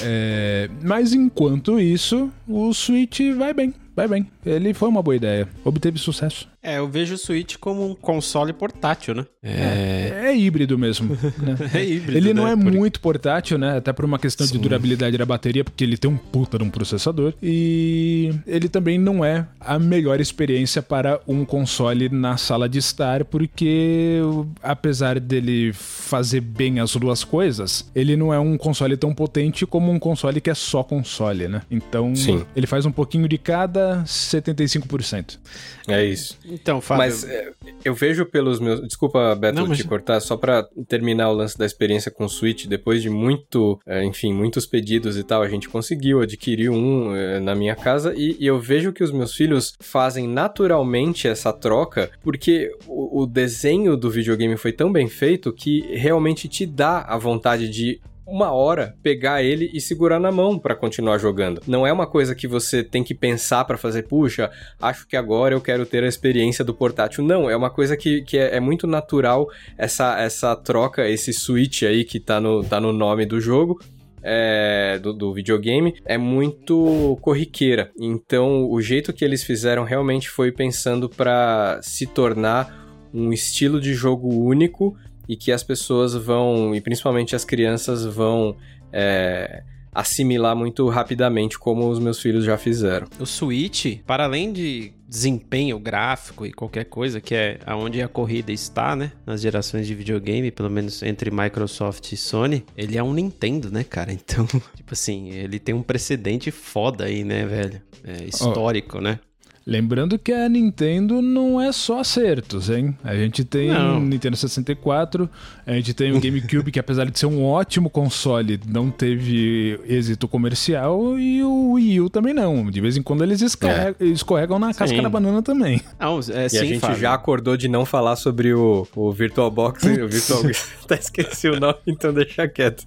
É, mas enquanto isso, o Switch vai bem, vai bem. Ele foi uma boa ideia, obteve sucesso. É, eu vejo o Switch como um console portátil, né? É, é, é híbrido mesmo. Né? é híbrido. Ele não né? é por... muito portátil, né? Até por uma questão Sim. de durabilidade da bateria, porque ele tem um puta de um processador. E ele também não é a melhor experiência para um console na sala de estar, porque apesar dele fazer bem as duas coisas, ele não é um console tão potente como um console que é só console, né? Então, Sim. ele faz um pouquinho de cada 75%. É isso. Então, Fábio... Mas é, eu vejo pelos meus... Desculpa, Beto, Não, mas... te cortar, só para terminar o lance da experiência com o Switch, depois de muito, é, enfim, muitos pedidos e tal, a gente conseguiu adquirir um é, na minha casa e, e, eu vejo que os meus filhos fazem naturalmente essa troca, porque o, o desenho do videogame foi tão bem feito que realmente te dá a vontade de uma hora pegar ele e segurar na mão para continuar jogando. Não é uma coisa que você tem que pensar para fazer, puxa, acho que agora eu quero ter a experiência do portátil. Não, é uma coisa que, que é, é, muito natural essa, essa troca, esse switch aí que tá no, tá no nome do jogo. É, do, do, videogame é muito corriqueira. Então, o jeito que eles fizeram realmente foi pensando para se tornar um estilo de jogo único e que as pessoas vão, e principalmente as crianças, vão é, assimilar muito rapidamente, como os meus filhos já fizeram. O Switch, para além de desempenho gráfico e qualquer coisa, que é aonde a corrida está, né? Nas gerações de videogame, pelo menos entre Microsoft e Sony, ele é um Nintendo, né, cara? Então, tipo assim, ele tem um precedente foda aí, né, velho? É histórico, oh. né? Lembrando que a Nintendo não é só acertos, hein? A gente tem o Nintendo 64, a gente tem o GameCube, que apesar de ser um ótimo console, não teve êxito comercial, e o Wii U também não. De vez em quando eles escorregam, é. escorregam na casca da banana também. Não, é, e sim, a gente Fábio. já acordou de não falar sobre o, o VirtualBox, o Virtual... Até esqueci o nome, então deixa quieto.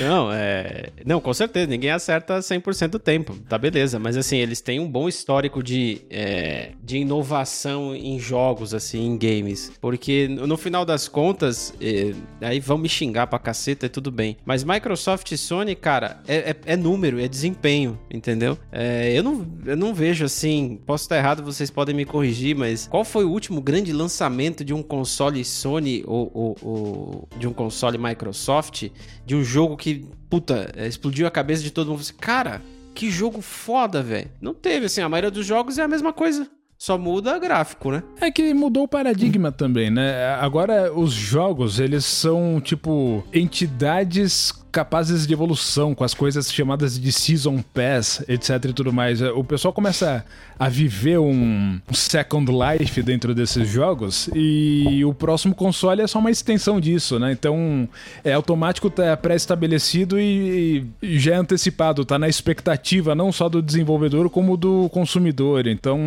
Não, é. Não, com certeza, ninguém acerta 100% do tempo, tá beleza. Mas assim, eles têm um bom histórico de, é, de inovação em jogos, assim, em games. Porque no final das contas, é, aí vão me xingar pra caceta e tudo bem. Mas Microsoft e Sony, cara, é, é, é número, é desempenho, entendeu? É, eu, não, eu não vejo assim, posso estar errado, vocês podem me corrigir, mas qual foi o último grande lançamento de um console Sony ou, ou, ou de um console Microsoft, de um jogo jogo que, puta, é, explodiu a cabeça de todo mundo. Assim, Cara, que jogo foda, velho. Não teve, assim, a maioria dos jogos é a mesma coisa. Só muda gráfico, né? É que mudou o paradigma também, né? Agora os jogos, eles são tipo entidades capazes de evolução, com as coisas chamadas de Season Pass, etc e tudo mais. O pessoal começa a viver um Second Life dentro desses jogos e o próximo console é só uma extensão disso, né? Então é automático, tá pré-estabelecido e, e já é antecipado, tá na expectativa não só do desenvolvedor como do consumidor. Então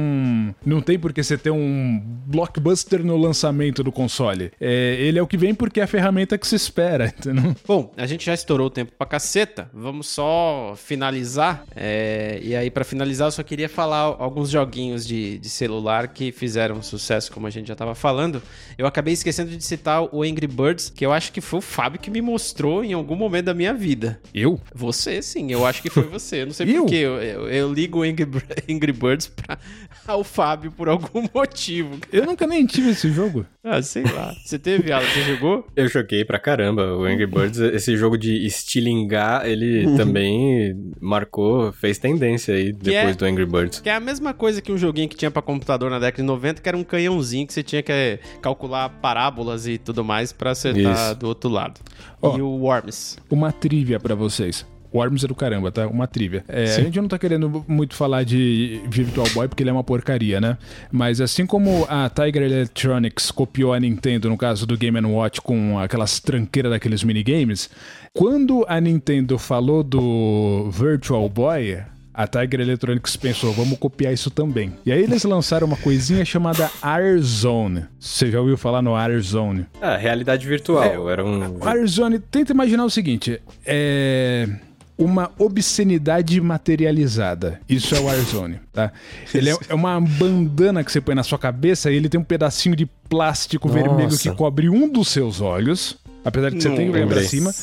não tem por que você ter um blockbuster no lançamento do console. É, ele é o que vem porque é a ferramenta que se espera, entendeu? Bom, a gente já estourou o tempo pra caceta. Vamos só finalizar. É, e aí, para finalizar, eu só queria falar alguns joguinhos de, de celular que fizeram sucesso, como a gente já tava falando. Eu acabei esquecendo de citar o Angry Birds, que eu acho que foi o Fábio que me mostrou em algum momento da minha vida. Eu? Você, sim. Eu acho que foi você. Eu não sei porquê. Eu, eu, eu, ligo o Angry, Angry Birds pra, ao Fábio por algum motivo. Eu nunca nem tive esse jogo. Ah, sei lá. Você teve, Alan? Você jogou? Eu joguei pra caramba. O Angry Birds, esse jogo de estilingar, ele uhum. também marcou, fez tendência aí que depois é, do Angry Birds. Que é a mesma coisa que um joguinho que tinha pra computador na década de 90, que era um canhãozinho que você tinha que é, calcular parábolas e tudo mais pra acertar Isso. do outro lado. Oh, e o Worms. Uma trivia para vocês. Worms é do caramba, tá? Uma trivia. É, a gente não tá querendo muito falar de Virtual Boy porque ele é uma porcaria, né? Mas assim como a Tiger Electronics copiou a Nintendo, no caso do Game Watch, com aquelas tranqueiras daqueles minigames, quando a Nintendo falou do Virtual Boy, a Tiger Electronics pensou, vamos copiar isso também. E aí eles lançaram uma coisinha chamada Airzone. Você já ouviu falar no Airzone? Ah, realidade virtual. É, era um. Airzone, tenta imaginar o seguinte: é uma obscenidade materializada. Isso é o Warzone, tá? Ele é, é, uma bandana que você põe na sua cabeça e ele tem um pedacinho de plástico Nossa. vermelho que cobre um dos seus olhos, apesar de que você tem que olhar pra cima.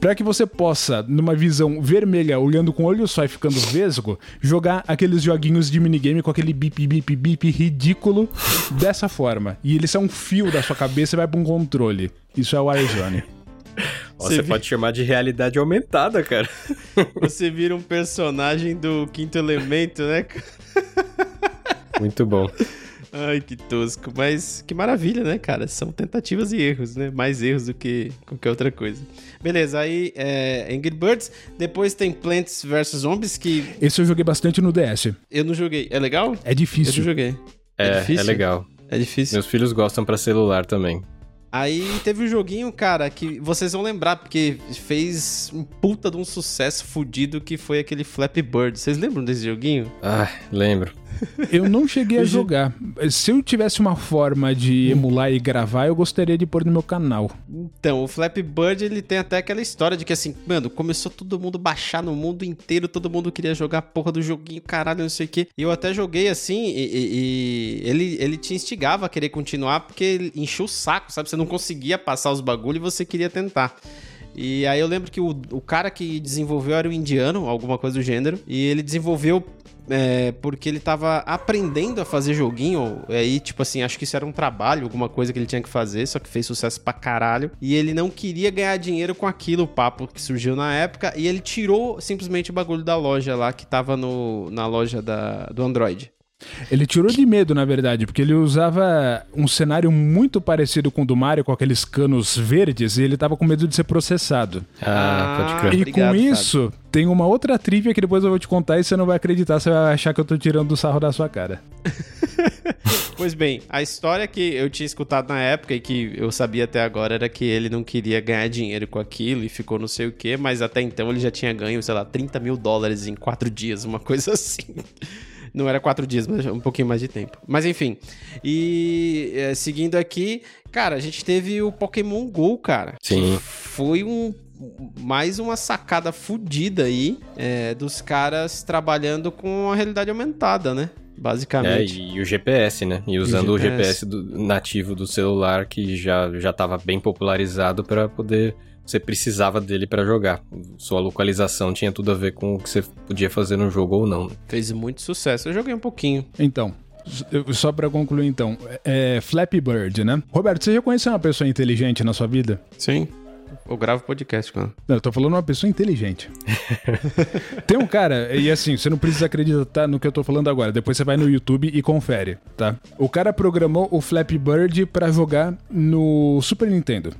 Para que você possa, numa visão vermelha, olhando com o olho só e ficando vesgo, jogar aqueles joguinhos de minigame com aquele bip, bip, bip ridículo dessa forma. E ele sai um fio da sua cabeça e vai pra um controle. Isso é o Warzone. Você, você pode chamar de realidade aumentada, cara. Você vira um personagem do quinto elemento, né? Muito bom. Ai, que tosco. Mas que maravilha, né, cara? São tentativas e erros, né? Mais erros do que qualquer outra coisa. Beleza, aí é Angry Birds. Depois tem Plants vs Zombies, que. Esse eu joguei bastante no DS. Eu não joguei. É legal? É difícil. Eu não joguei. É, é, difícil? é legal. É difícil. Meus filhos gostam para celular também. Aí teve um joguinho, cara, que vocês vão lembrar, porque fez um puta de um sucesso fudido que foi aquele Flappy Bird. Vocês lembram desse joguinho? Ah, lembro. Eu não cheguei a jogar. Se eu tivesse uma forma de emular e gravar, eu gostaria de pôr no meu canal. Então, o Flappy Bird, ele tem até aquela história de que assim, mano, começou todo mundo baixar no mundo inteiro, todo mundo queria jogar a porra do joguinho, caralho, não sei o quê. E eu até joguei assim, e, e, e, ele, ele te instigava a querer continuar, porque encheu o saco, sabe? Você não conseguia passar os bagulho e você queria tentar. E aí eu lembro que o, o cara que desenvolveu era o indiano, alguma coisa do gênero, e ele desenvolveu é, porque ele tava aprendendo a fazer joguinho, aí, tipo assim, acho que isso era um trabalho, alguma coisa que ele tinha que fazer, só que fez sucesso pra caralho. E ele não queria ganhar dinheiro com aquilo, o papo que surgiu na época, e ele tirou simplesmente o bagulho da loja lá, que tava no, na loja da, do Android. Ele tirou de medo, na verdade, porque ele usava um cenário muito parecido com o do Mario, com aqueles canos verdes, e ele tava com medo de ser processado. Ah, pode crer. e obrigado, com isso, tem uma outra trivia que depois eu vou te contar e você não vai acreditar, você vai achar que eu tô tirando o sarro da sua cara. Pois bem, a história que eu tinha escutado na época e que eu sabia até agora era que ele não queria ganhar dinheiro com aquilo e ficou não sei o que, mas até então ele já tinha ganho, sei lá, 30 mil dólares em quatro dias, uma coisa assim. Não era quatro dias, mas um pouquinho mais de tempo. Mas enfim. E é, seguindo aqui, cara, a gente teve o Pokémon GO, cara. Sim. Foi um. Mais uma sacada fodida aí é, dos caras trabalhando com a realidade aumentada, né? É, Basicamente. e o GPS, né? E usando o GPS. GPS, do- nativo do celular que já já estava bem popularizado para poder você precisava dele para jogar. Sua localização tinha tudo a ver com o que você podia fazer no jogo ou não. Fez muito sucesso. Eu joguei um pouquinho. Então, só pra concluir então, é Flappy Bird, né? Roberto, você já conheceu uma pessoa inteligente na sua vida? Sim. Eu gravo podcast com ela. Não, eu tô falando uma pessoa inteligente. Tem um cara, e assim, você não precisa acreditar no que eu tô falando agora. Depois você vai no YouTube e confere, tá? O cara programou o Flappy Bird pra jogar no Super Nintendo.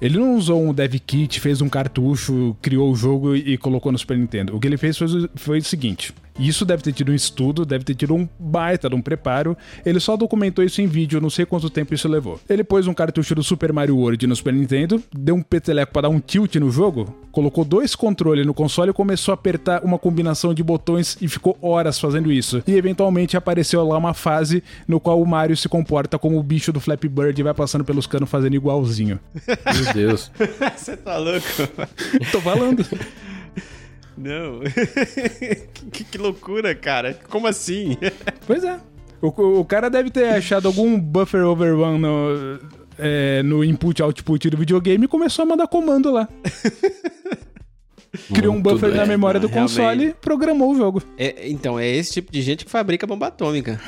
Ele não usou um dev kit, fez um cartucho, criou o jogo e colocou no Super Nintendo. O que ele fez foi, foi o seguinte: isso deve ter tido um estudo, deve ter tido um baita de um preparo. Ele só documentou isso em vídeo, não sei quanto tempo isso levou. Ele pôs um cartucho do Super Mario World no Super Nintendo, deu um peteleco pra dar um tilt no jogo, colocou dois controles no console e começou a apertar uma combinação de botões e ficou horas fazendo isso. E eventualmente apareceu lá uma fase no qual o Mario se comporta como o bicho do Flappy Bird e vai passando pelos canos fazendo igualzinho. Meu Deus. Você tá louco? Tô falando. Não. que, que loucura, cara. Como assim? Pois é. O, o cara deve ter achado algum buffer overrun no, é, no input-output do videogame e começou a mandar comando lá. Criou um buffer na memória do Realmente. console e programou o jogo. É, então, é esse tipo de gente que fabrica bomba atômica.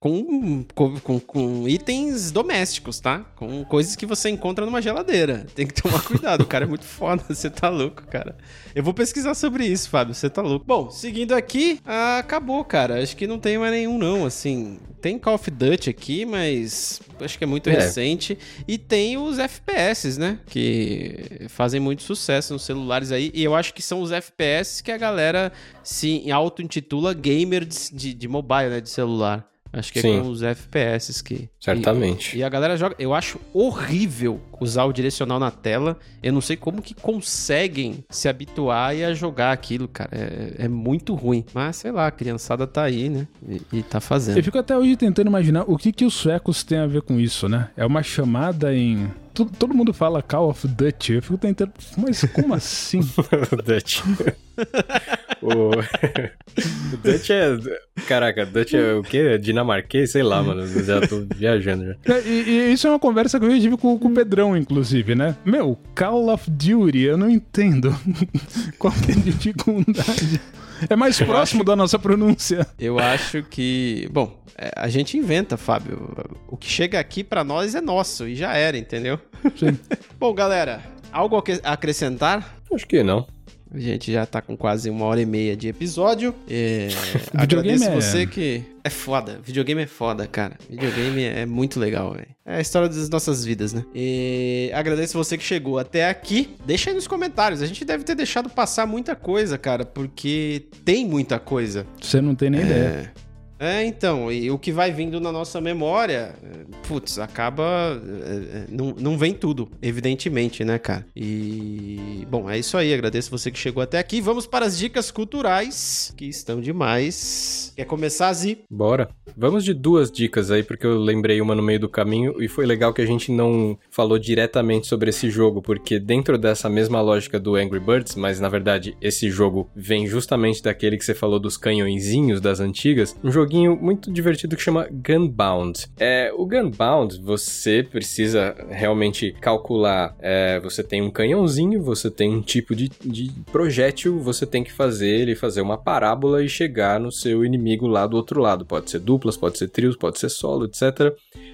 Com, com, com, itens domésticos, tá? Com coisas que você encontra numa geladeira. Tem que tomar cuidado, o cara é muito foda, você tá louco, cara. Eu vou pesquisar sobre isso, Fábio, você tá louco. Bom, seguindo aqui, ah, acabou, cara. Acho que não tem mais nenhum, não, assim. Tem Call of Duty aqui, mas acho que é muito É. recente. E tem os FPS, né? Que fazem muito sucesso nos celulares aí. E eu acho que são os FPS que a galera se auto-intitula gamer de, de, de mobile, né? De celular. Acho que é Sim. com os FPS que. Certamente. E, e a galera joga. Eu acho horrível usar o direcional na tela. Eu não sei como que conseguem se habituar e a jogar aquilo, cara. É, é muito ruim. Mas sei lá, a criançada tá aí, né? E, e tá fazendo. Eu fico até hoje tentando imaginar o que, que os suecos têm a ver com isso, né? É uma chamada em. Todo mundo fala Call of Duty. Eu fico tentando. Mas como assim? o Dutch. o... o Dutch é. Caraca, Dutch é o quê? É dinamarquês? Sei lá, mano. Eu já tô viajando já. É, E, e isso é uma conversa que eu tive com, com o Pedrão, inclusive, né? Meu, Call of Duty, eu não entendo. Qual que é a dificuldade? É mais próximo da nossa pronúncia. Eu acho que. Bom, é, a gente inventa, Fábio. O que chega aqui pra nós é nosso e já era, entendeu? Sim. Bom, galera, algo a acrescentar? Acho que não. A gente já tá com quase uma hora e meia de episódio. É, agradeço é- você que. É foda. Videogame é foda, cara. Videogame é muito legal, velho. É a história das nossas vidas, né? E agradeço você que chegou até aqui. Deixa aí nos comentários. A gente deve ter deixado passar muita coisa, cara, porque tem muita coisa. Você não tem nem ideia. É, então, e o que vai vindo na nossa memória, é, putz, acaba. é, é, não, não vem tudo, evidentemente, né, cara? E. Bom, é isso aí. Agradeço você que chegou até aqui. Vamos para as dicas culturais, que estão demais. Quer começar, Zi? Bora. Vamos de duas dicas aí, porque eu lembrei uma no meio do caminho e foi legal que a gente não falou diretamente sobre esse jogo, porque dentro dessa mesma lógica do Angry Birds, mas na verdade esse jogo vem justamente daquele que você falou dos canhõezinhos das antigas, um joguinho muito divertido que chama Gunbound. É, o Gunbound, você precisa realmente calcular, é, você tem um canhãozinho, você tem um tipo de, de projétil, você tem que fazer ele fazer uma parábola e chegar no seu inimigo lá do outro lado. Pode ser duplas, pode ser trios, pode ser solo, etc.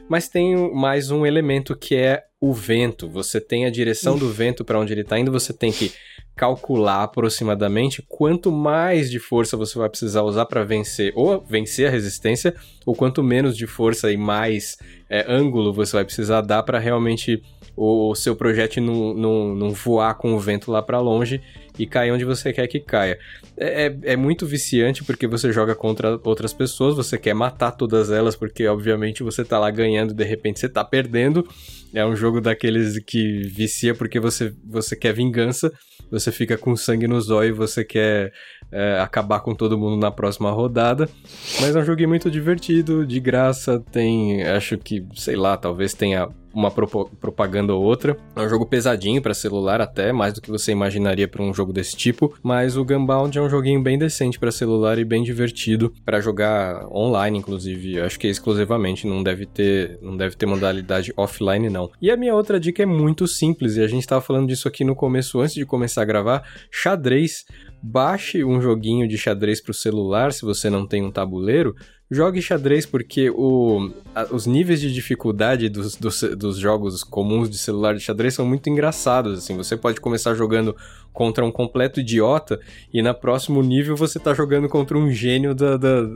Mas tem mais um elemento que é o vento. Você tem a direção do vento para onde ele está indo, você tem que calcular aproximadamente quanto mais de força você vai precisar usar para vencer, ou vencer a resistência, ou quanto menos de força e mais é, ângulo você vai precisar dar para realmente o, seu projeto não, não, não voar com o vento lá para longe e cair onde você quer que caia. É, é, é, muito viciante porque você joga contra outras pessoas, você quer matar todas elas porque, obviamente, você tá lá ganhando de repente você tá perdendo. É um jogo daqueles que vicia porque você, você quer vingança, você fica com sangue nos olhos, você quer é, acabar com todo mundo na próxima rodada. Mas é um jogo muito divertido, de graça, tem, acho que, sei lá, talvez tenha uma propaganda ou outra. É um jogo pesadinho para celular até, mais do que você imaginaria para um jogo desse tipo, mas o Gunbound é um joguinho bem decente para celular e bem divertido para jogar online, inclusive. Acho que é exclusivamente, não deve ter, não deve ter modalidade offline não. E a minha outra dica é muito simples e a gente estava falando disso aqui no começo antes de começar a gravar, xadrez. Baixe um joguinho de xadrez para o celular se você não tem um tabuleiro jogue xadrez porque o, a, os níveis de dificuldade dos, dos, dos, jogos comuns de celular de xadrez são muito engraçados, assim. Você pode começar jogando contra um completo idiota e na próximo nível você tá jogando contra um gênio da, da,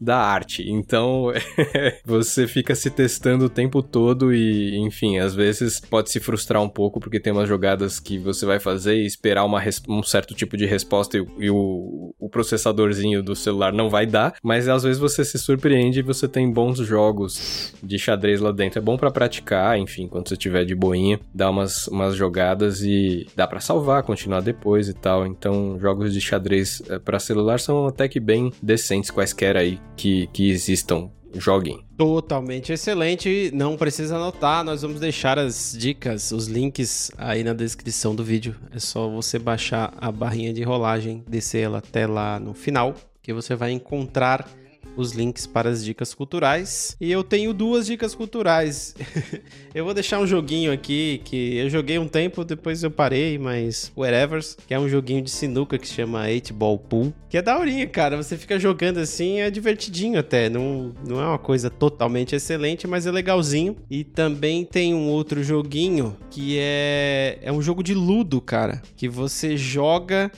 da arte. Então você fica se testando o tempo todo e, enfim, às vezes pode se frustrar um pouco porque tem umas jogadas que você vai fazer e esperar uma, um certo tipo de resposta e, e o, o processadorzinho do celular não vai dar, mas às vezes você se surpreende e você tem bons jogos de xadrez lá dentro. É bom para praticar, enfim, quando você tiver de boinha, dar umas, umas jogadas e dá para salvar, continuar depois e tal. Então, jogos de xadrez eh, para celular são até que bem decentes, quaisquer aí que, que existam. Joguem. Totalmente excelente. Não precisa anotar, nós vamos deixar as dicas, os links aí na descrição do vídeo. É só você baixar a barrinha de rolagem, descer ela até lá no final, que você vai encontrar os links para as dicas culturais. E eu tenho duas dicas culturais. eu vou deixar um joguinho aqui que eu joguei um tempo, depois eu parei, mas whatever, que é um joguinho de sinuca que se chama 8 Ball Pool, que é daorinha, cara. Você fica jogando assim, é divertidinho até. Não, não é uma coisa totalmente excelente, mas é legalzinho. E também tem um outro joguinho que é, é um jogo de ludo, cara, que você joga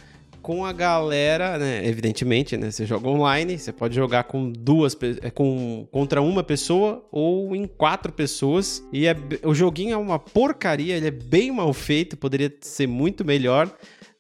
com a galera, né? Evidentemente, né? Você joga online, você pode jogar com duas, é, com contra uma pessoa ou em quatro pessoas. E é, o joguinho é uma porcaria, ele é bem mal feito, poderia ser muito melhor.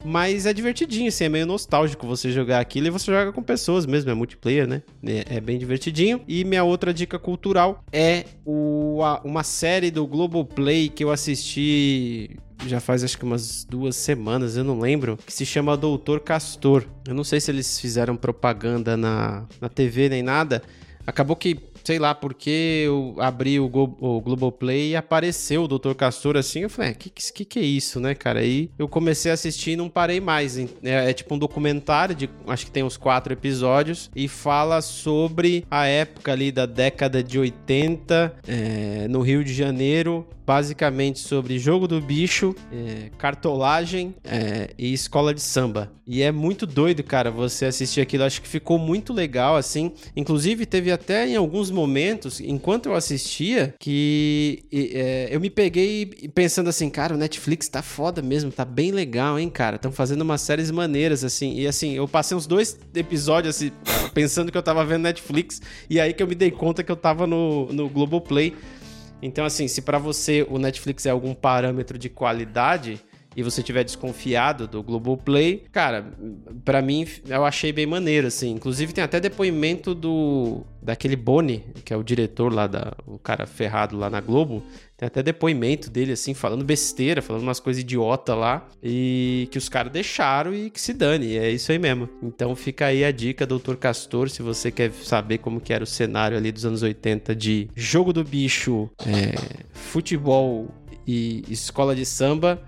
Mas é divertidinho, assim, é meio nostálgico você jogar aquilo e você joga com pessoas mesmo, é multiplayer, né? É, é bem divertidinho. E minha outra dica cultural é o, a, uma série do Globoplay que eu assisti já faz acho que umas duas semanas, eu não lembro, que se chama Doutor Castor. Eu não sei se eles fizeram propaganda na, na TV nem nada. Acabou que sei lá porque eu abri o, Go o Globoplay e apareceu o Dr. Castor assim. Eu falei, é, que, que, que é isso, né, cara? Aí eu comecei a assistir e não parei mais. É, é, tipo um documentário de acho que tem uns quatro episódios e fala sobre a época ali da década de 80 é, no Rio de Janeiro basicamente sobre jogo do bicho, é, cartolagem é, e escola de samba. E é muito doido, cara, você assistir aquilo. Acho que ficou muito legal, assim. Inclusive, teve até em alguns momentos, enquanto eu assistia, que é, eu me peguei pensando assim, cara, o Netflix tá foda mesmo, tá bem legal, hein, cara. Estão fazendo umas séries maneiras, assim. E assim, eu passei uns dois episódios, assim, pensando que eu tava vendo Netflix. E aí que eu me dei conta que eu tava no, no Globoplay. Então, assim, se para você o Netflix é algum parâmetro de qualidade e você tiver desconfiado do Globoplay, cara, para mim eu achei bem maneiro, assim. Inclusive tem até depoimento do daquele Boni, que é o diretor lá da o cara ferrado lá na Globo, tem até depoimento dele, assim, falando besteira, falando umas coisas idiota lá, e que os caras deixaram e que se dane, é isso aí mesmo. Então fica aí a dica, Doutor Castor, se você quer saber como que era o cenário ali dos anos 80 de jogo do bicho, é, futebol e escola de samba,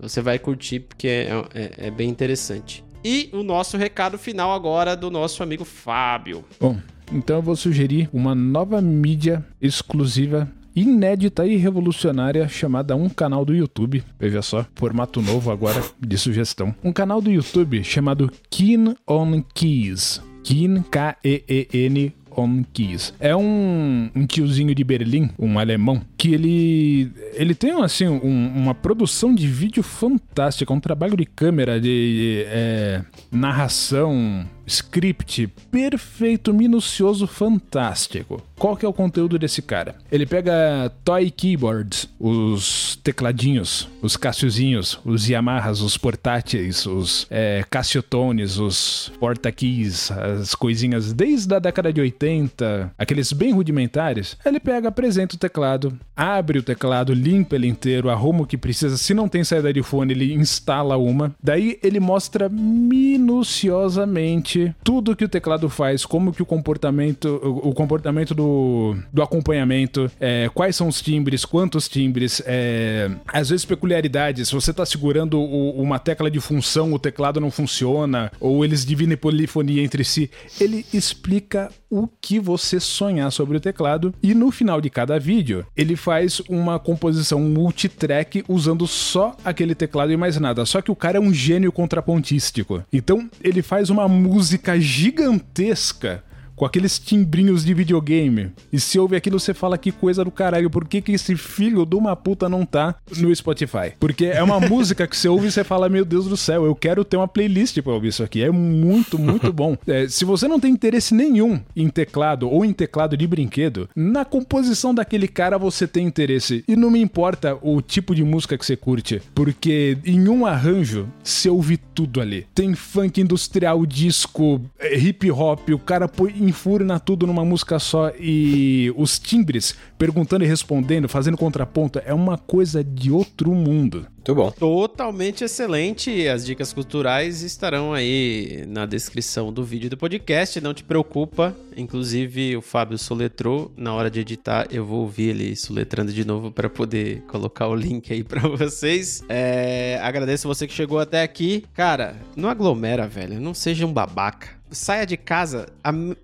você vai curtir porque é, é, é bem interessante. E o nosso recado final agora do nosso amigo Fábio. Bom, então eu vou sugerir uma nova mídia exclusiva inédita e revolucionária chamada Um Canal do YouTube. Veja só, formato novo agora de sugestão. Um canal do YouTube chamado Keen on Keys. Keen, K-E-E-N on Keys. É um, um tiozinho de Berlim, um alemão, que ele ele tem assim um, uma produção de vídeo fantástica, um trabalho de câmera, de é, narração, script perfeito, minucioso, fantástico. Qual que é o conteúdo desse cara? Ele pega toy keyboards, os tecladinhos, os Cassiozinhos, os Yamahas, os portáteis, os é, Cassiotones, os porta-keys, as coisinhas desde a década de 80, aqueles bem rudimentares. Ele pega, apresenta o teclado, abre o teclado, limpa ele inteiro, arruma o que precisa. Se não tem saída de fone, ele instala uma. Daí ele mostra minuciosamente tudo que o teclado faz, como que o comportamento, o, o comportamento do, do acompanhamento, é, quais são os timbres, quantos timbres, é, às vezes peculiaridades. Se você está segurando o, uma tecla de função, o teclado não funciona, ou eles dividem polifonia entre si. Ele explica o que você sonhar sobre o teclado e no final de cada vídeo ele faz uma composição multitrack usando só aquele teclado e mais nada. Só que o cara é um gênio contrapontístico. Então ele faz uma música gigantesca com aqueles timbrinhos de videogame. E se ouve aquilo, você fala que coisa do caralho, por que, que esse filho de uma puta não tá no Spotify? Porque é uma música que você ouve e você fala, meu Deus do céu, eu quero ter uma playlist pra ouvir isso aqui. É muito, muito bom. É, se você não tem interesse nenhum em teclado ou em teclado de brinquedo, na composição daquele cara você tem interesse. E não me importa o tipo de música que você curte, porque em um arranjo você ouve tudo ali. Tem funk industrial, disco, é, hip hop, o cara põe enfurna tudo numa música só e os timbres perguntando e respondendo, fazendo contraponto, é uma coisa de outro mundo. Muito bom. Totalmente excelente. As dicas culturais estarão aí na descrição do vídeo do podcast. Não te preocupa. Inclusive, o Fábio soletrou. Na hora de editar, eu vou ouvir ele soletrando de novo para poder colocar o link aí para vocês. É... Agradeço você que chegou até aqui. Cara, não aglomera, velho. Não seja um babaca saia de casa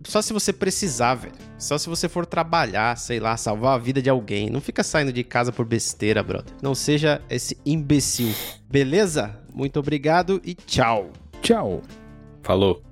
só se você precisar, velho. Só se você for trabalhar, sei lá, salvar a vida de alguém. Não fica saindo de casa por besteira, brother. Não seja esse imbecil. Beleza? Muito obrigado e tchau. Tchau. Falou.